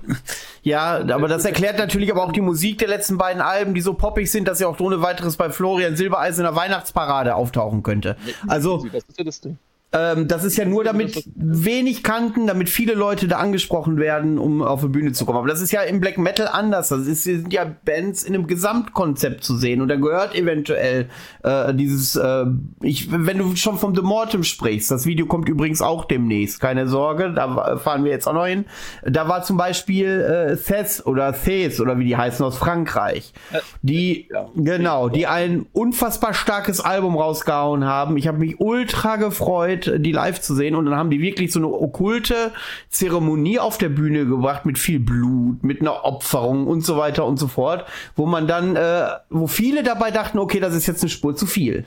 ja, aber das erklärt natürlich aber auch die Musik der letzten beiden Alben, die so poppig sind, dass sie auch ohne weiteres bei Florian Silbereisen in der Weihnachtsparade auftauchen könnte. Also, das ist ja das Ding. Ähm, das ist ja nur damit wenig kannten, damit viele Leute da angesprochen werden, um auf die Bühne zu kommen. Aber das ist ja im Black Metal anders. Das ist, sind ja Bands in einem Gesamtkonzept zu sehen. Und da gehört eventuell äh, dieses, äh, ich, wenn du schon vom The Mortem sprichst, das Video kommt übrigens auch demnächst, keine Sorge, da fahren wir jetzt auch noch hin. Da war zum Beispiel äh, Thes oder Thes oder wie die heißen aus Frankreich, die, ja. genau, die ein unfassbar starkes Album rausgehauen haben. Ich habe mich ultra gefreut die live zu sehen. Und dann haben die wirklich so eine okkulte Zeremonie auf der Bühne gebracht mit viel Blut, mit einer Opferung und so weiter und so fort, wo man dann, äh, wo viele dabei dachten, okay, das ist jetzt eine Spur zu viel.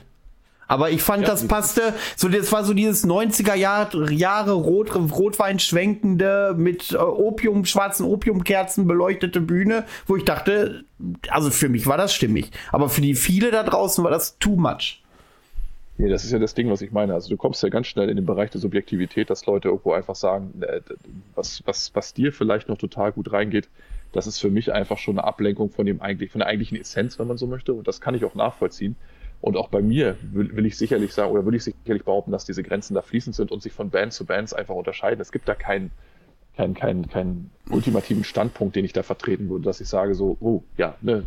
Aber ich fand, ja, das passte, so, das war so dieses 90er Jahr, Jahre Rot, Rotwein schwenkende, mit äh, Opium, schwarzen Opiumkerzen beleuchtete Bühne, wo ich dachte, also für mich war das stimmig. Aber für die viele da draußen war das too much. Nee, das ist ja das Ding, was ich meine. Also du kommst ja ganz schnell in den Bereich der Subjektivität, dass Leute irgendwo einfach sagen, äh, was, was, was dir vielleicht noch total gut reingeht, das ist für mich einfach schon eine Ablenkung von dem eigentlich, von der eigentlichen Essenz, wenn man so möchte. Und das kann ich auch nachvollziehen. Und auch bei mir will, will ich sicherlich sagen, oder würde ich sicherlich behaupten, dass diese Grenzen da fließend sind und sich von Band zu Bands einfach unterscheiden. Es gibt da keinen, keinen, keinen, keinen ultimativen Standpunkt, den ich da vertreten würde, dass ich sage so, oh, ja, ne,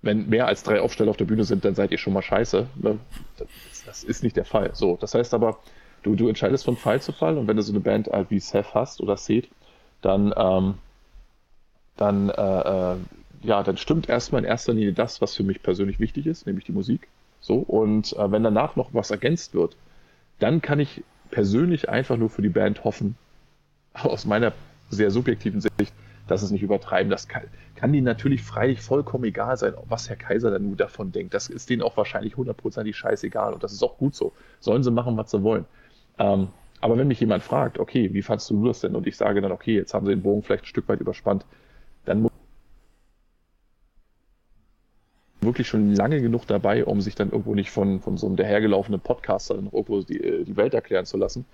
wenn mehr als drei Aufsteller auf der Bühne sind, dann seid ihr schon mal scheiße. Ne? Das, das, ist nicht der Fall. So, das heißt aber, du, du entscheidest von Fall zu Fall und wenn du so eine Band halt wie Seth hast oder Seth, dann, ähm, dann, äh, äh, ja, dann stimmt erstmal in erster Linie das, was für mich persönlich wichtig ist, nämlich die Musik. So, und äh, wenn danach noch was ergänzt wird, dann kann ich persönlich einfach nur für die Band hoffen, *laughs* aus meiner sehr subjektiven Sicht, dass es nicht übertreiben. Das kann, kann denen natürlich freilich vollkommen egal sein, was Herr Kaiser dann nur davon denkt. Das ist denen auch wahrscheinlich hundertprozentig scheißegal und das ist auch gut so. Sollen sie machen, was sie wollen. Ähm, aber wenn mich jemand fragt, okay, wie fandst du das denn? Und ich sage dann, okay, jetzt haben sie den Bogen vielleicht ein Stück weit überspannt, dann wirklich schon lange genug dabei, um sich dann irgendwo nicht von, von so einem dahergelaufenen Podcaster irgendwo die, äh, die Welt erklären zu lassen.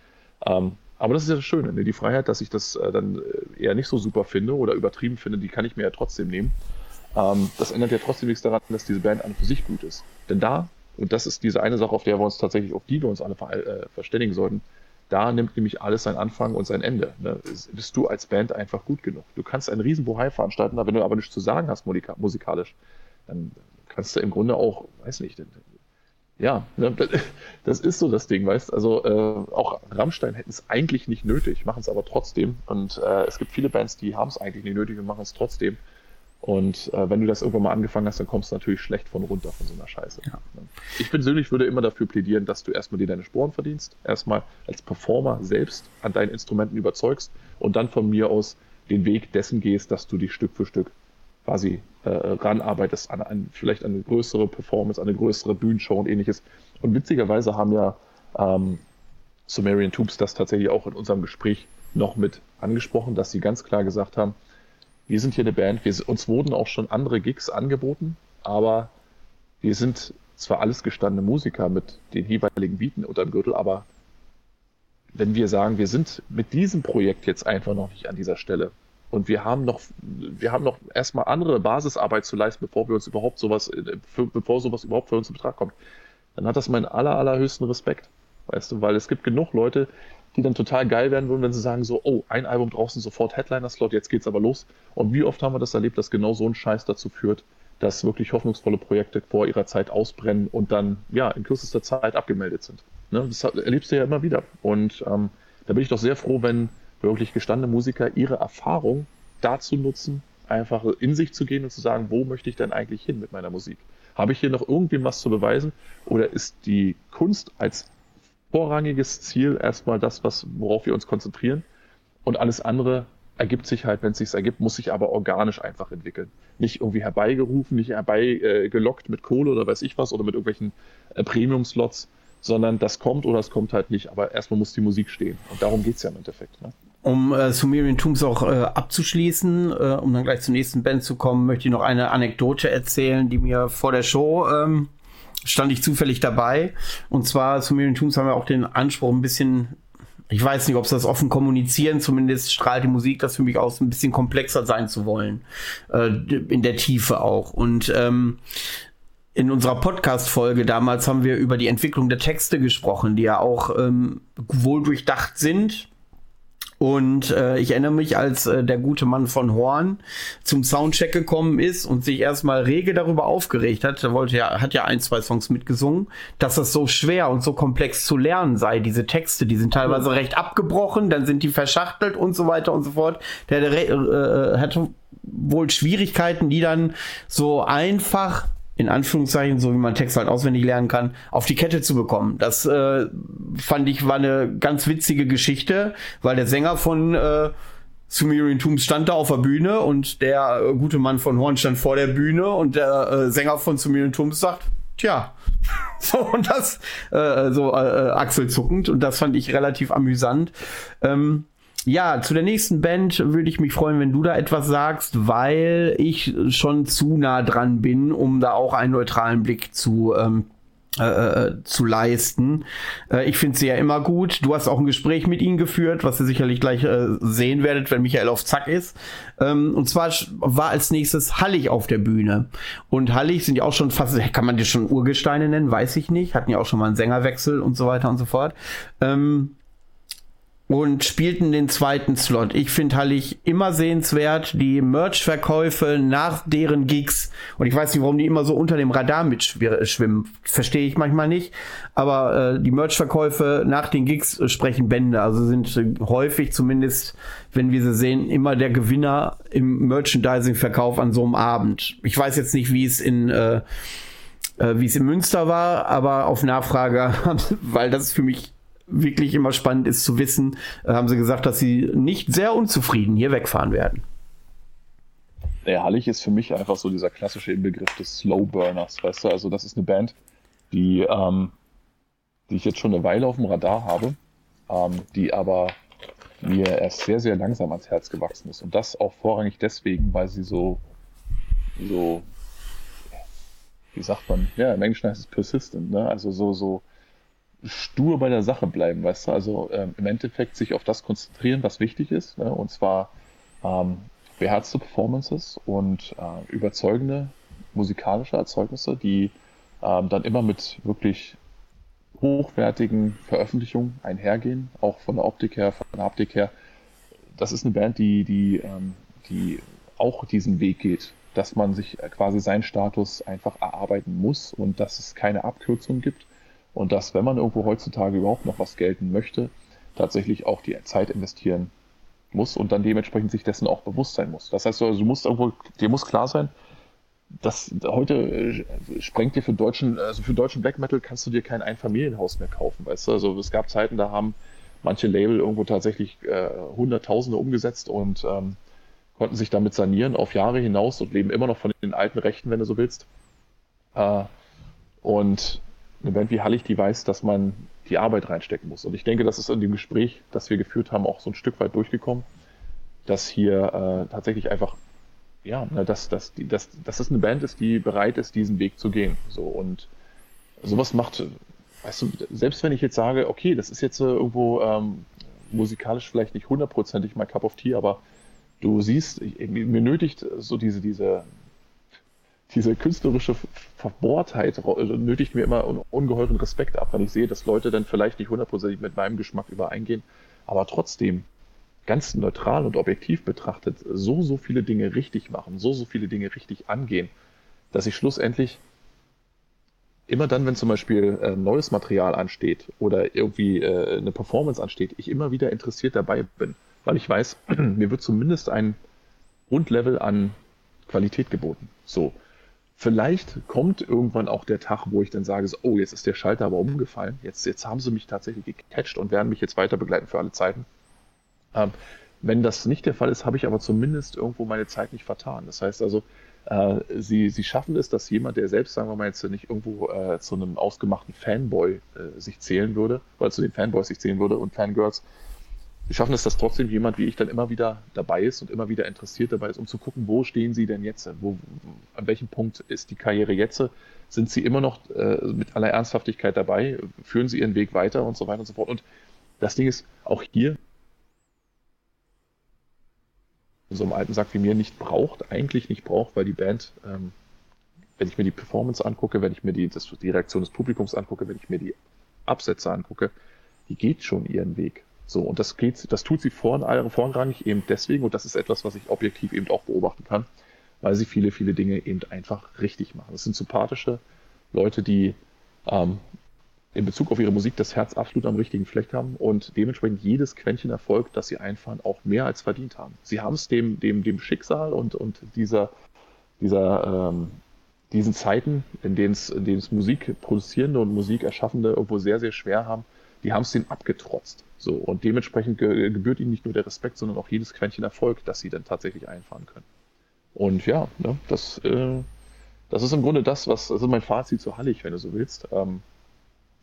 Ähm, aber das ist ja das Schöne, ne? die Freiheit, dass ich das äh, dann äh, eher nicht so super finde oder übertrieben finde, die kann ich mir ja trotzdem nehmen. Ähm, das ändert ja trotzdem nichts daran, dass diese Band an für sich gut ist. Denn da, und das ist diese eine Sache, auf der wir uns tatsächlich, auf die wir uns alle äh, verständigen sollten, da nimmt nämlich alles seinen Anfang und sein Ende. Ne? Bist du als Band einfach gut genug? Du kannst einen riesen Bohai veranstalten, aber wenn du aber nichts zu sagen hast musikalisch, dann kannst du im Grunde auch, weiß nicht, ja, ne, das ist so das Ding, weißt Also äh, auch Rammstein hätten es eigentlich nicht nötig, machen es aber trotzdem. Und äh, es gibt viele Bands, die haben es eigentlich nicht nötig und machen es trotzdem. Und äh, wenn du das irgendwann mal angefangen hast, dann kommst du natürlich schlecht von runter von so einer Scheiße. Ja. Ich persönlich würde immer dafür plädieren, dass du erstmal dir deine Sporen verdienst, erstmal als Performer selbst an deinen Instrumenten überzeugst und dann von mir aus den Weg dessen gehst, dass du dich Stück für Stück quasi äh, ranarbeitest an, an vielleicht eine größere Performance, eine größere Bühnenshow und ähnliches. Und witzigerweise haben ja ähm, Sumerian Tubes das tatsächlich auch in unserem Gespräch noch mit angesprochen, dass sie ganz klar gesagt haben, wir sind hier eine Band, wir, uns wurden auch schon andere Gigs angeboten, aber wir sind zwar alles gestandene Musiker mit den jeweiligen Bieten unter dem Gürtel, aber wenn wir sagen, wir sind mit diesem Projekt jetzt einfach noch nicht an dieser Stelle, und wir haben noch, wir haben noch erstmal andere Basisarbeit zu leisten, bevor wir uns überhaupt sowas, für, bevor sowas überhaupt für uns in Betracht kommt. Dann hat das meinen aller, allerhöchsten Respekt. Weißt du, weil es gibt genug Leute, die dann total geil werden würden, wenn sie sagen so, oh, ein Album draußen, sofort Headliner-Slot, jetzt geht's aber los. Und wie oft haben wir das erlebt, dass genau so ein Scheiß dazu führt, dass wirklich hoffnungsvolle Projekte vor ihrer Zeit ausbrennen und dann, ja, in kürzester Zeit abgemeldet sind. Ne? Das erlebst du ja immer wieder. Und ähm, da bin ich doch sehr froh, wenn wirklich gestandene Musiker ihre Erfahrung dazu nutzen, einfach in sich zu gehen und zu sagen, wo möchte ich denn eigentlich hin mit meiner Musik? Habe ich hier noch irgendwem was zu beweisen oder ist die Kunst als vorrangiges Ziel erstmal das, was, worauf wir uns konzentrieren und alles andere ergibt sich halt, wenn es sich ergibt, muss sich aber organisch einfach entwickeln. Nicht irgendwie herbeigerufen, nicht herbeigelockt äh, mit Kohle oder weiß ich was oder mit irgendwelchen äh, Premium-Slots, sondern das kommt oder es kommt halt nicht. Aber erstmal muss die Musik stehen. Und darum geht es ja im Endeffekt. Ne? Um äh, Sumerian Tombs auch äh, abzuschließen, äh, um dann gleich zur nächsten Band zu kommen, möchte ich noch eine Anekdote erzählen, die mir vor der Show ähm, stand ich zufällig dabei. Und zwar Sumerian Tombs haben wir auch den Anspruch, ein bisschen, ich weiß nicht, ob sie das offen kommunizieren, zumindest strahlt die Musik das für mich aus, ein bisschen komplexer sein zu wollen. Äh, in der Tiefe auch. Und ähm, in unserer Podcast-Folge damals haben wir über die Entwicklung der Texte gesprochen, die ja auch ähm, wohl durchdacht sind und äh, ich erinnere mich, als äh, der gute Mann von Horn zum Soundcheck gekommen ist und sich erstmal rege darüber aufgeregt hat, er wollte ja, hat ja ein, zwei Songs mitgesungen, dass das so schwer und so komplex zu lernen sei. Diese Texte, die sind teilweise mhm. recht abgebrochen, dann sind die verschachtelt und so weiter und so fort. Der, der äh, hatte wohl Schwierigkeiten, die dann so einfach in Anführungszeichen, so wie man Text halt auswendig lernen kann, auf die Kette zu bekommen. Das äh, fand ich war eine ganz witzige Geschichte, weil der Sänger von äh, Sumerian Tombs stand da auf der Bühne und der äh, gute Mann von Horn stand vor der Bühne und der äh, Sänger von Sumerian Tombs sagt, tja, *laughs* so und das äh, so äh, achselzuckend und das fand ich relativ amüsant. Ähm, ja, zu der nächsten Band würde ich mich freuen, wenn du da etwas sagst, weil ich schon zu nah dran bin, um da auch einen neutralen Blick zu ähm, äh, äh zu leisten. Äh, ich finde sie ja immer gut. Du hast auch ein Gespräch mit ihnen geführt, was ihr sicherlich gleich äh, sehen werdet, wenn Michael auf Zack ist. Ähm, und zwar war als nächstes Hallig auf der Bühne. Und Hallig sind ja auch schon fast, kann man die schon Urgesteine nennen, weiß ich nicht. Hatten ja auch schon mal einen Sängerwechsel und so weiter und so fort. Ähm, und spielten den zweiten Slot. Ich finde Hallig immer sehenswert. Die Merch-Verkäufe nach deren Gigs. Und ich weiß nicht, warum die immer so unter dem Radar mitschwimmen. Verstehe ich manchmal nicht. Aber äh, die Merch-Verkäufe nach den Gigs sprechen Bände. Also sind häufig zumindest, wenn wir sie sehen, immer der Gewinner im Merchandising-Verkauf an so einem Abend. Ich weiß jetzt nicht, wie es in äh, äh wie es in Münster war, aber auf Nachfrage, *laughs* weil das für mich wirklich immer spannend ist zu wissen, äh, haben sie gesagt, dass sie nicht sehr unzufrieden hier wegfahren werden. Der Hallig ist für mich einfach so dieser klassische Inbegriff des Slowburners, weißt du? Also das ist eine Band, die, ähm, die ich jetzt schon eine Weile auf dem Radar habe, ähm, die aber mir erst sehr, sehr langsam ans Herz gewachsen ist. Und das auch vorrangig deswegen, weil sie so, so, wie sagt man, ja, im Englischen heißt es persistent, ne? also so, so stur bei der Sache bleiben, weißt du, also ähm, im Endeffekt sich auf das konzentrieren, was wichtig ist, ne? und zwar ähm, beherzte Performances und äh, überzeugende musikalische Erzeugnisse, die ähm, dann immer mit wirklich hochwertigen Veröffentlichungen einhergehen, auch von der Optik her, von der Haptik her. Das ist eine Band, die, die, ähm, die auch diesen Weg geht, dass man sich quasi seinen Status einfach erarbeiten muss und dass es keine Abkürzung gibt und dass, wenn man irgendwo heutzutage überhaupt noch was gelten möchte, tatsächlich auch die Zeit investieren muss und dann dementsprechend sich dessen auch bewusst sein muss. Das heißt, also, du musst irgendwo, dir muss klar sein, das heute äh, sprengt dir für deutschen, also für deutschen Black Metal kannst du dir kein Einfamilienhaus mehr kaufen, weißt du? Also es gab Zeiten, da haben manche Label irgendwo tatsächlich äh, Hunderttausende umgesetzt und ähm, konnten sich damit sanieren auf Jahre hinaus und leben immer noch von den alten Rechten, wenn du so willst. Äh, und eine Band wie Hallig, die weiß, dass man die Arbeit reinstecken muss. Und ich denke, das ist in dem Gespräch, das wir geführt haben, auch so ein Stück weit durchgekommen, dass hier äh, tatsächlich einfach ja, dass, dass, die, dass, dass das eine Band ist, die bereit ist, diesen Weg zu gehen. So und sowas macht, weißt du, selbst wenn ich jetzt sage, okay, das ist jetzt äh, irgendwo ähm, musikalisch vielleicht nicht hundertprozentig mein Cup of Tea, aber du siehst, mir nötigt so diese, diese, diese künstlerische Verbohrtheit nötigt mir immer ungeheuren Respekt ab, wenn ich sehe, dass Leute dann vielleicht nicht hundertprozentig mit meinem Geschmack übereingehen, aber trotzdem ganz neutral und objektiv betrachtet so, so viele Dinge richtig machen, so, so viele Dinge richtig angehen, dass ich schlussendlich immer dann, wenn zum Beispiel äh, neues Material ansteht oder irgendwie äh, eine Performance ansteht, ich immer wieder interessiert dabei bin, weil ich weiß, *clears throat* mir wird zumindest ein Grundlevel an Qualität geboten. So. Vielleicht kommt irgendwann auch der Tag, wo ich dann sage, so, oh, jetzt ist der Schalter aber umgefallen. Jetzt, jetzt haben sie mich tatsächlich gecatcht und werden mich jetzt weiter begleiten für alle Zeiten. Ähm, wenn das nicht der Fall ist, habe ich aber zumindest irgendwo meine Zeit nicht vertan. Das heißt also, äh, sie, sie schaffen es, dass jemand, der selbst, sagen wir mal jetzt nicht irgendwo äh, zu einem ausgemachten Fanboy äh, sich zählen würde, oder zu den Fanboys sich zählen würde und Fangirls, schaffen es, dass trotzdem jemand wie ich dann immer wieder dabei ist und immer wieder interessiert dabei ist, um zu gucken, wo stehen sie denn jetzt? Wo, an welchem Punkt ist die Karriere jetzt? Sind sie immer noch äh, mit aller Ernsthaftigkeit dabei? Führen sie ihren Weg weiter und so weiter und so fort? Und das Ding ist, auch hier so einem alten Sack wie mir nicht braucht, eigentlich nicht braucht, weil die Band, ähm, wenn ich mir die Performance angucke, wenn ich mir die, das, die Reaktion des Publikums angucke, wenn ich mir die Absätze angucke, die geht schon ihren Weg. So, und das geht, das tut sie vor, vorrangig eben deswegen, und das ist etwas, was ich objektiv eben auch beobachten kann, weil sie viele, viele Dinge eben einfach richtig machen. Das sind sympathische Leute, die ähm, in Bezug auf ihre Musik das Herz absolut am richtigen Fleck haben und dementsprechend jedes Quäntchen Erfolg, das sie einfahren, auch mehr als verdient haben. Sie haben es dem, dem, dem Schicksal und, und dieser, dieser, ähm, diesen Zeiten, in denen es, in denen es Musik produzierende und Musik erschaffende irgendwo sehr, sehr schwer haben, die haben es denen abgetrotzt. So, und dementsprechend ge gebührt ihnen nicht nur der Respekt, sondern auch jedes Quäntchen Erfolg, das sie dann tatsächlich einfahren können. Und ja, ne, das, äh, das ist im Grunde das, was, das ist mein Fazit zu Hallig, wenn du so willst. Ähm,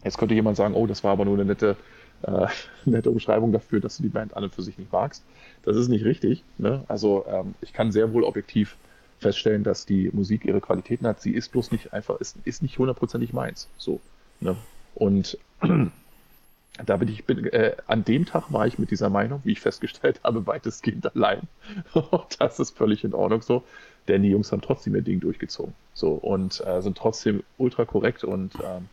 Jetzt könnte jemand sagen, oh, das war aber nur eine nette, äh, *laughs* nette Umschreibung dafür, dass du die Band an und für sich nicht magst. Das ist nicht richtig. Ne? Also ähm, ich kann sehr wohl objektiv feststellen, dass die Musik ihre Qualitäten hat. Sie ist bloß nicht einfach, ist, ist nicht hundertprozentig meins. So. Ne? Und *clears throat* da bin ich, bin, äh, an dem Tag war ich mit dieser Meinung, wie ich festgestellt habe, weitestgehend allein. *laughs* das ist völlig in Ordnung so. Denn die Jungs haben trotzdem ihr Ding durchgezogen. So und äh, sind trotzdem ultra korrekt und ähm,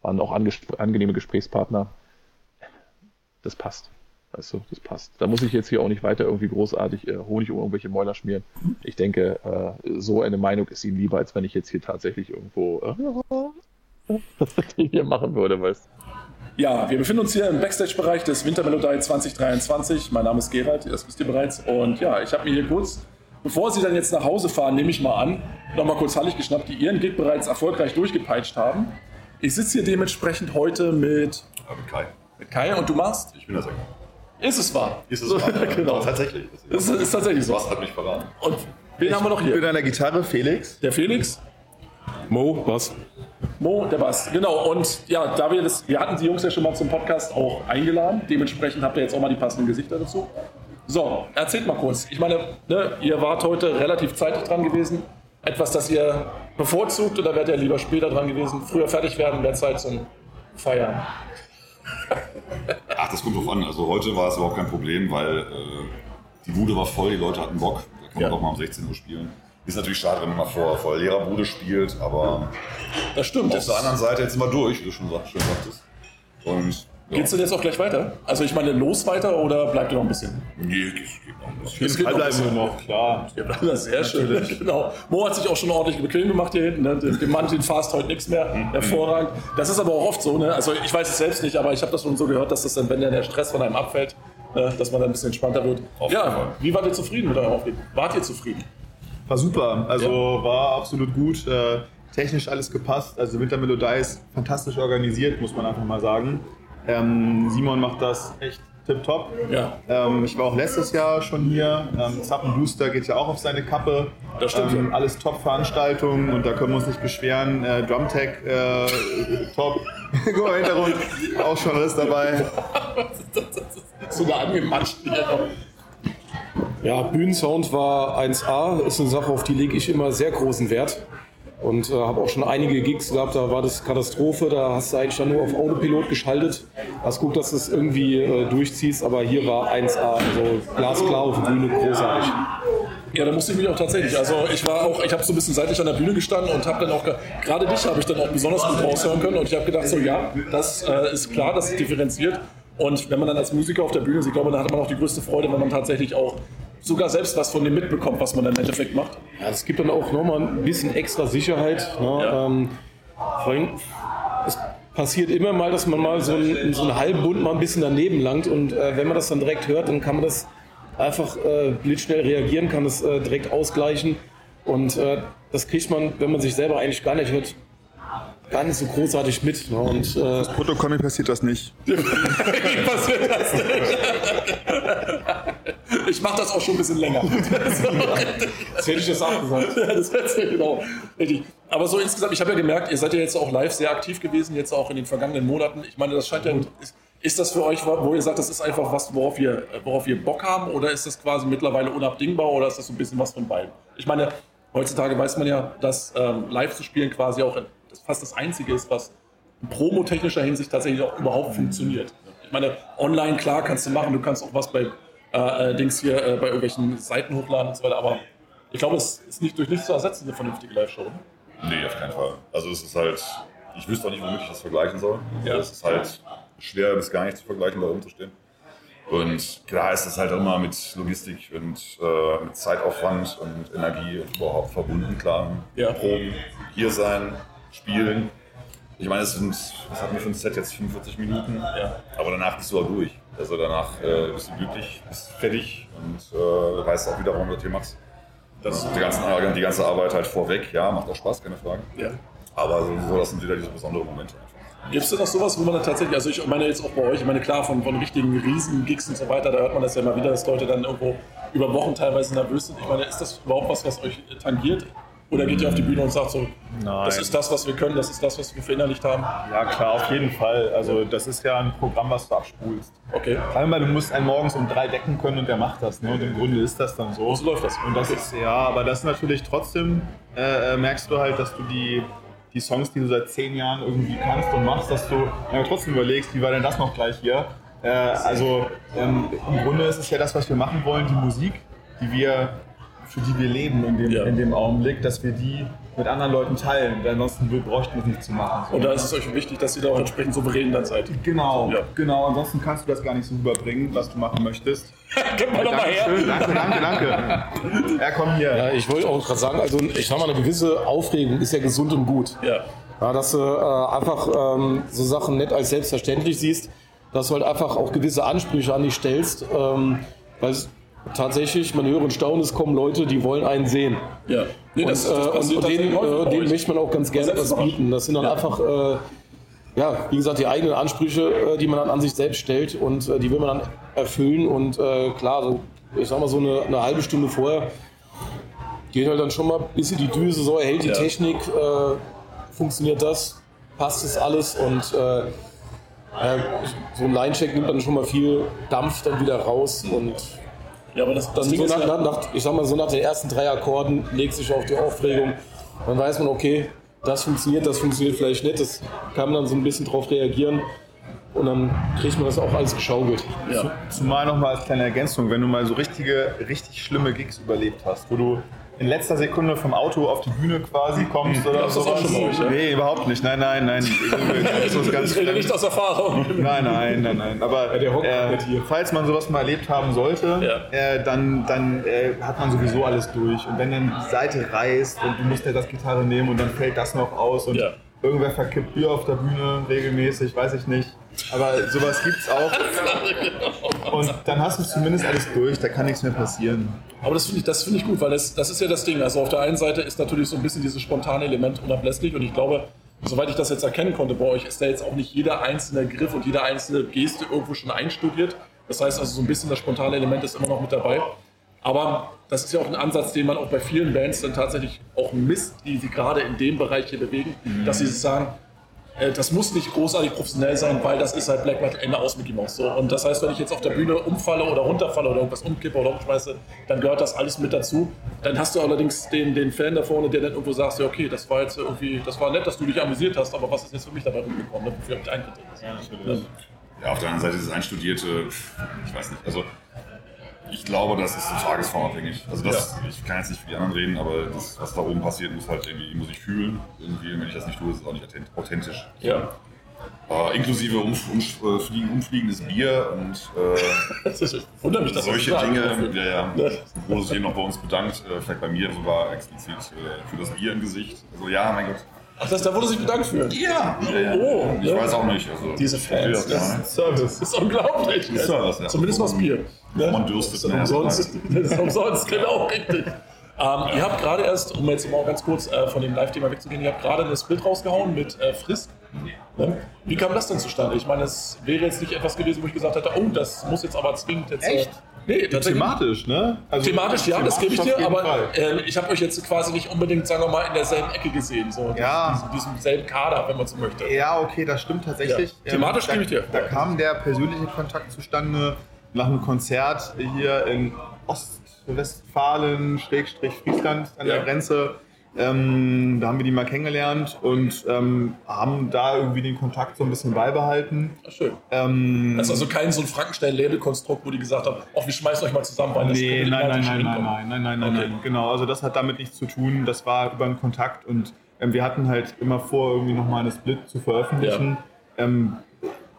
waren auch angenehme Gesprächspartner. Das passt. Weißt du, das passt. Da muss ich jetzt hier auch nicht weiter irgendwie großartig äh, Honig um irgendwelche Mäuler schmieren. Ich denke, äh, so eine Meinung ist ihm lieber, als wenn ich jetzt hier tatsächlich irgendwo äh, *laughs* hier machen würde, weißt du. Ja, wir befinden uns hier im Backstage-Bereich des Wintermelodie 2023. Mein Name ist Gerald, das wisst ihr bereits. Und ja, ich habe mir hier kurz, bevor Sie dann jetzt nach Hause fahren, nehme ich mal an, nochmal kurz Hallig geschnappt, die Ihren Gig bereits erfolgreich durchgepeitscht haben. Ich sitze hier dementsprechend heute mit, ja, mit Kai. Mit Kai und du machst? Ich bin der Sänger. Ist es wahr? Ist es wahr? *laughs* genau. tatsächlich. Ist, ist, tatsächlich so. Was hat mich verraten? Und wen ich haben wir noch hier? Mit deiner Gitarre Felix. Der Felix. Mo, was? Mo, der Bass, genau. Und ja, da wir das, wir hatten die Jungs ja schon mal zum Podcast auch eingeladen. Dementsprechend habt ihr jetzt auch mal die passenden Gesichter dazu. So, erzählt mal kurz. Ich meine, ne, ihr wart heute relativ zeitig dran gewesen. Etwas, das ihr bevorzugt oder wärt ihr lieber später dran gewesen? Früher fertig werden, mehr Zeit zum Feiern. Ach, das kommt drauf an. Also heute war es überhaupt kein Problem, weil äh, die Bude war voll, die Leute hatten Bock. Da kann man Ja. doch mal um 16 Uhr spielen. Ist natürlich schade, wenn man mal vor, vor leerer Bude spielt, aber Das stimmt. auf der anderen Seite jetzt wir durch, wie du schon sag- schön sagtest. Und ja, Geht's denn jetzt auch gleich weiter? Also ich meine, los weiter oder bleibt ihr noch ein bisschen? nee, geht, geht noch ein bisschen. Es geht noch ein bleiben bisschen. wir noch, klar. Das ist sehr schön. Genau. Mo hat sich auch schon ordentlich bequem gemacht hier hinten. Ne? Dem den fast heute nichts mehr. Hervorragend. Das ist aber auch oft so. Ne? Also ich weiß es selbst nicht, aber ich habe das schon so gehört, dass das dann, wenn dann der Stress von einem abfällt, äh, dass man dann ein bisschen entspannter wird. Auf ja, wie wart ihr zufrieden mit eurem Auftreten? Wart ihr zufrieden? War super, also war absolut gut. Äh, technisch alles gepasst. Also Wintermelodie ist fantastisch organisiert, muss man einfach mal sagen. Ähm, Simon macht das echt tipptopp. Ja. Ähm, ich war auch letztes Jahr schon hier. Ähm, Zappen Booster geht ja auch auf seine Kappe. Das stimmt, Ähm, alles Top-Veranstaltungen und da können wir uns nicht beschweren. Äh, Drumtech äh, top. *laughs* Guck mal, Hintergrund, auch schon alles dabei. *laughs* Sogar angematscht hier noch. Ja, Bühnensound war 1A, ist eine Sache, auf die lege ich immer sehr großen Wert. Und äh, habe auch schon einige Gigs gehabt, da war das Katastrophe, da hast du eigentlich dann nur auf Autopilot geschaltet. Hast guckt, dass du es irgendwie äh, durchziehst, aber hier war 1A, also glasklar auf der Bühne, großartig. Ja, da musste ich mich auch tatsächlich. Also ich war auch, ich habe so ein bisschen seitlich an der Bühne gestanden und habe dann auch, ge- gerade dich habe ich dann auch besonders gut raushören können und ich habe gedacht, so ja, das äh, ist klar, das ist differenziert. Und wenn man dann als Musiker auf der Bühne ist, ich glaube, dann hat man auch die größte Freude, wenn man tatsächlich auch sogar selbst was von dem mitbekommt, was man dann im Endeffekt macht. Ja, es gibt dann auch nochmal ein bisschen extra Sicherheit. Ne? Ja. Ähm, allem, es passiert immer mal, dass man mal so einen, so einen halben Bund mal ein bisschen daneben langt und äh, wenn man das dann direkt hört, dann kann man das einfach äh, blitzschnell reagieren, kann das äh, direkt ausgleichen und äh, das kriegt man, wenn man sich selber eigentlich gar nicht hört, gar nicht so großartig mit. Ne? Und äh, Protokoll passiert das nicht. *laughs* passiert das nicht. Ich mache das auch schon ein bisschen länger. jetzt hätte ich das auch gesagt. Ja, das heißt, genau. Richtig. Aber so insgesamt, ich habe ja gemerkt, ihr seid ja jetzt auch live sehr aktiv gewesen, jetzt auch in den vergangenen Monaten. Ich meine, das scheint ja. Ist, ist das für euch, wo ihr sagt, das ist einfach was, worauf wir, worauf wir Bock haben? Oder ist das quasi mittlerweile unabdingbar? Oder ist das so ein bisschen was von beiden? Ich meine, heutzutage weiß man ja, dass ähm, live zu spielen quasi auch das fast das Einzige ist, was in promotechnischer Hinsicht tatsächlich auch überhaupt funktioniert. Ich meine, online, klar, kannst du machen, du kannst auch was bei äh, äh, Dings hier äh, bei irgendwelchen Seiten hochladen und so weiter, aber ich glaube, es ist nicht durch nichts zu ersetzen, eine vernünftige Live-Show. Nee, auf keinen Fall. Also es ist halt, ich wüsste auch nicht, womit ich das vergleichen soll. Ja. Es ist halt schwer bis gar nicht zu vergleichen, da rumzustehen. Und klar ist das halt immer mit Logistik und äh, mit Zeitaufwand und Energie überhaupt verbunden. Klar, Ja. Proben, hier sein, spielen. Ich meine, es sind, was hatten wir für ein Set jetzt? 45 Minuten. Ja. Aber danach bist du auch durch. Also danach äh, bist du glücklich, bist fertig und äh, weißt auch wieder, warum du das hier machst. Das die, ganzen, die ganze Arbeit halt vorweg, ja, macht auch Spaß, keine Frage. Ja. Aber so, so, das sind wieder diese besonderen Momente einfach. Gibt es denn noch sowas, wo man dann tatsächlich, also ich meine jetzt auch bei euch, ich meine klar, von, von richtigen Riesen-Gigs und so weiter, da hört man das ja immer wieder, dass Leute dann irgendwo über Wochen teilweise nervös sind. Ich meine, ist das überhaupt was, was euch tangiert? Oder geht ihr auf die Bühne und sagt so, Nein. das ist das, was wir können, das ist das, was wir verinnerlicht haben? Ja, klar, auf jeden Fall. Also, das ist ja ein Programm, was du abspulst. Okay. Einmal, du musst einen morgens um drei decken können und der macht das. Ne? Und im Grunde ist das dann so. So läuft das. Und das ist, ja, aber das ist natürlich trotzdem, äh, äh, merkst du halt, dass du die, die Songs, die du seit zehn Jahren irgendwie kannst und machst, dass du ja, trotzdem überlegst, wie war denn das noch gleich hier? Äh, also ähm, im Grunde ist es ja das, was wir machen wollen, die Musik, die wir, für die wir leben in dem, Ja. in dem Augenblick, dass wir die mit anderen Leuten teilen. Denn ansonsten wir bräuchten wir es nicht zu machen. Und da ist es euch wichtig, dass ihr da auch entsprechend souverän dann seid. Genau, Ja. genau. Ansonsten kannst du das gar nicht so überbringen, was du machen möchtest. *laughs* Gib mal doch mal her. Danke, danke, danke. *laughs* Ja, komm hier. Ja, ich wollte auch gerade sagen, also ich sag mal, eine gewisse Aufregung ist ja gesund und gut. Ja. Ja, dass du äh, einfach ähm, so Sachen nicht als selbstverständlich siehst, dass du halt einfach auch gewisse Ansprüche an dich stellst. Ähm, weil es tatsächlich, man höre und staune, es kommen Leute, die wollen einen sehen. Ja. Nee, Und, das, äh, das und, passiert und denen, äh, denen möchte man auch ganz gerne was bieten. Das sind dann Ja. einfach, äh, ja, wie gesagt, die eigenen Ansprüche, äh, die man dann an sich selbst stellt und äh, die will man dann erfüllen. Und äh, klar, so, ich sag mal so eine, eine halbe Stunde vorher geht halt dann schon mal bis in die Düse, so hält die Ja. Technik, äh, funktioniert das. passt es alles und äh, äh, so ein Line-Check nimmt dann schon mal viel Dampf dann wieder raus und Ja, aber das, das dann Ding so ist nach, ja, nach, nach, ich sag mal so nach den ersten drei Akkorden legt sich auf die Aufregung. Dann weiß man, okay, das funktioniert, das funktioniert vielleicht nicht. Das kann man dann so ein bisschen drauf reagieren und dann kriegt man das auch alles geschaukelt. ja. Zumal nochmal als kleine Ergänzung, wenn du mal so richtige, richtig schlimme Gigs überlebt hast, wo du in letzter Sekunde vom Auto auf die Bühne quasi kommst oder Gab's das auch schon euch, ja? Nee, überhaupt nicht. Nein, nein, nein. *laughs* Das ist ganz Ich rede nicht aus Erfahrung. Nein, nein, nein, nein. Aber der hockt äh, hier. falls man sowas mal erlebt haben sollte, Ja. äh, dann, dann äh, hat man sowieso alles durch. Und wenn dann die Seite reißt und du musst ja das Gitarre nehmen und dann fällt das noch aus und Ja. irgendwer verkippt Bier auf der Bühne regelmäßig, weiß ich nicht. Aber sowas gibt's auch. *laughs* Und dann hast du zumindest alles durch, da kann nichts mehr passieren. Aber das finde ich, das finde ich gut, weil das, das ist ja das Ding. Also auf der einen Seite ist natürlich so ein bisschen dieses spontane Element unablässlich und ich glaube, soweit ich das jetzt erkennen konnte bei euch, ist da jetzt auch nicht jeder einzelne Griff und jede einzelne Geste irgendwo schon einstudiert. Das heißt also so ein bisschen das spontane Element ist immer noch mit dabei. Aber das ist ja auch ein Ansatz, den man auch bei vielen Bands dann tatsächlich auch misst, die sich gerade in dem Bereich hier bewegen, dass sie sagen, äh, das muss nicht großartig professionell sein, weil das ist halt Black Metal Ende aus Mickey Mouse. So. Und das heißt, wenn ich jetzt auf der Bühne umfalle oder runterfalle oder irgendwas umkippe oder umschmeiße, dann gehört das alles mit dazu. Dann hast du allerdings den, den Fan da vorne, der dann irgendwo sagt, ja, okay, das war jetzt irgendwie, das war nett, dass du dich amüsiert hast, aber was ist jetzt für mich dabei rumgekommen? Ne? Wofür ich eingetreten? Ja, auf der anderen Seite dieses Einstudierte, ich weiß nicht, also ich glaube, das ist so tagesformabhängig. Also das, ich kann jetzt nicht für die anderen reden, aber das, was da oben passiert, muss halt irgendwie, muss ich fühlen. Irgendwie, wenn ich das nicht tue, ist es auch nicht authent- authentisch. Ja. Äh, inklusive um, um, äh, fliegen, umfliegendes Bier und äh, *laughs* wundere mich, dass solche das Dinge. Ja, ja. Ja. Ein großes hier noch bei uns bedankt, äh, vielleicht bei mir sogar explizit äh, für das Bier im Gesicht. Also ja, mein Gott. Ach, das, da wurde sich bedankt für. Ja, ja, ja. Oh, ich ja. weiß auch nicht. Also, Diese Fans, Ja, ja. Service. Das ist unglaublich. Ist ja was, ja. Zumindest was Bier. Ne? Man dürstet, Das ist umsonst. *laughs* Das ist umsonst, genau, richtig. Ähm, ihr habt gerade erst, um jetzt mal ganz kurz äh, von dem Live-Thema wegzugehen, ihr habt gerade eine Split rausgehauen mit äh, Frisk. Ne? Wie kam das denn zustande? Ich meine, es wäre jetzt nicht etwas gewesen, wo ich gesagt hätte, oh, das muss jetzt aber zwingend jetzt. Echt? Nee. Thematisch, ne? Also, Thematisch, ja, das gebe ich thematisch dir, aber äh, ich habe euch jetzt quasi nicht unbedingt, sagen wir mal, in derselben Ecke gesehen, so Ja. diesem, diesem selben Kader, wenn man so möchte. Ja, okay, das stimmt tatsächlich. Ja. Thematisch da, gebe ich dir. Da kam der persönliche Kontakt zustande nach einem Konzert hier in Ostwestfalen, Schrägstrich Friesland an Ja. der Grenze. Ähm, da haben wir die mal kennengelernt und ähm, haben da irgendwie den Kontakt so ein bisschen beibehalten. Ja, schön. Ähm, Das ist also kein so ein Frankenstein-Label-Konstrukt, wo die gesagt haben, ach, wir schmeißen euch mal zusammen, weil das Nee, nein, nein, nein, nein, nein, nein, nein, nein, Okay. nein, genau. Also das hat damit nichts zu tun. Das war über einen Kontakt und ähm, wir hatten halt immer vor, irgendwie nochmal eine Split zu veröffentlichen. Ähm,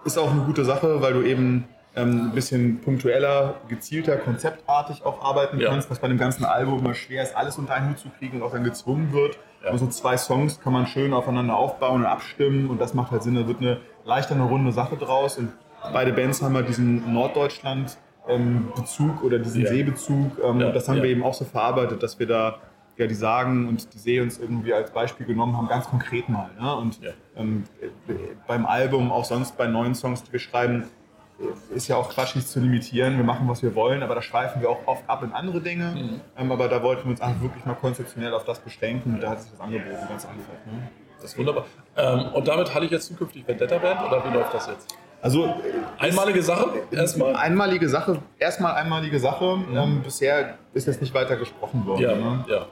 ist auch eine gute Sache, weil du eben ein bisschen punktueller, gezielter, konzeptartig auch arbeiten Ja. kannst, was bei dem ganzen Album immer schwer ist, alles unter einen Hut zu kriegen und auch dann gezwungen wird. Ja. Also zwei Songs kann man schön aufeinander aufbauen und abstimmen und das macht halt Sinn, da wird eine leichter, eine runde Sache draus und beide Bands haben halt diesen Norddeutschland ähm, Bezug oder diesen Ja. Seebezug ähm, und das haben wir eben auch so verarbeitet, dass wir da ja die Sagen und die See uns irgendwie als Beispiel genommen haben, ganz konkret mal. Ne? Und ähm, äh, beim Album, auch sonst bei neuen Songs, die wir schreiben, ist ja auch Quatsch, nichts zu limitieren. Wir machen, was wir wollen, aber da schweifen wir auch oft ab in andere Dinge. Mhm. Ähm, aber da wollten wir uns einfach wirklich mal konzeptionell auf das beschränken und da hat sich das angeboten, ganz einfach. Ne? Das ist wunderbar. Ähm, und damit halte ich jetzt zukünftig Vendetta-Band oder wie läuft das jetzt? Also Einmalige Sache erstmal? einmalige Sache, erstmal einmalige Sache. Ähm, bisher ist jetzt nicht weiter gesprochen worden. Ja, Ne? ja.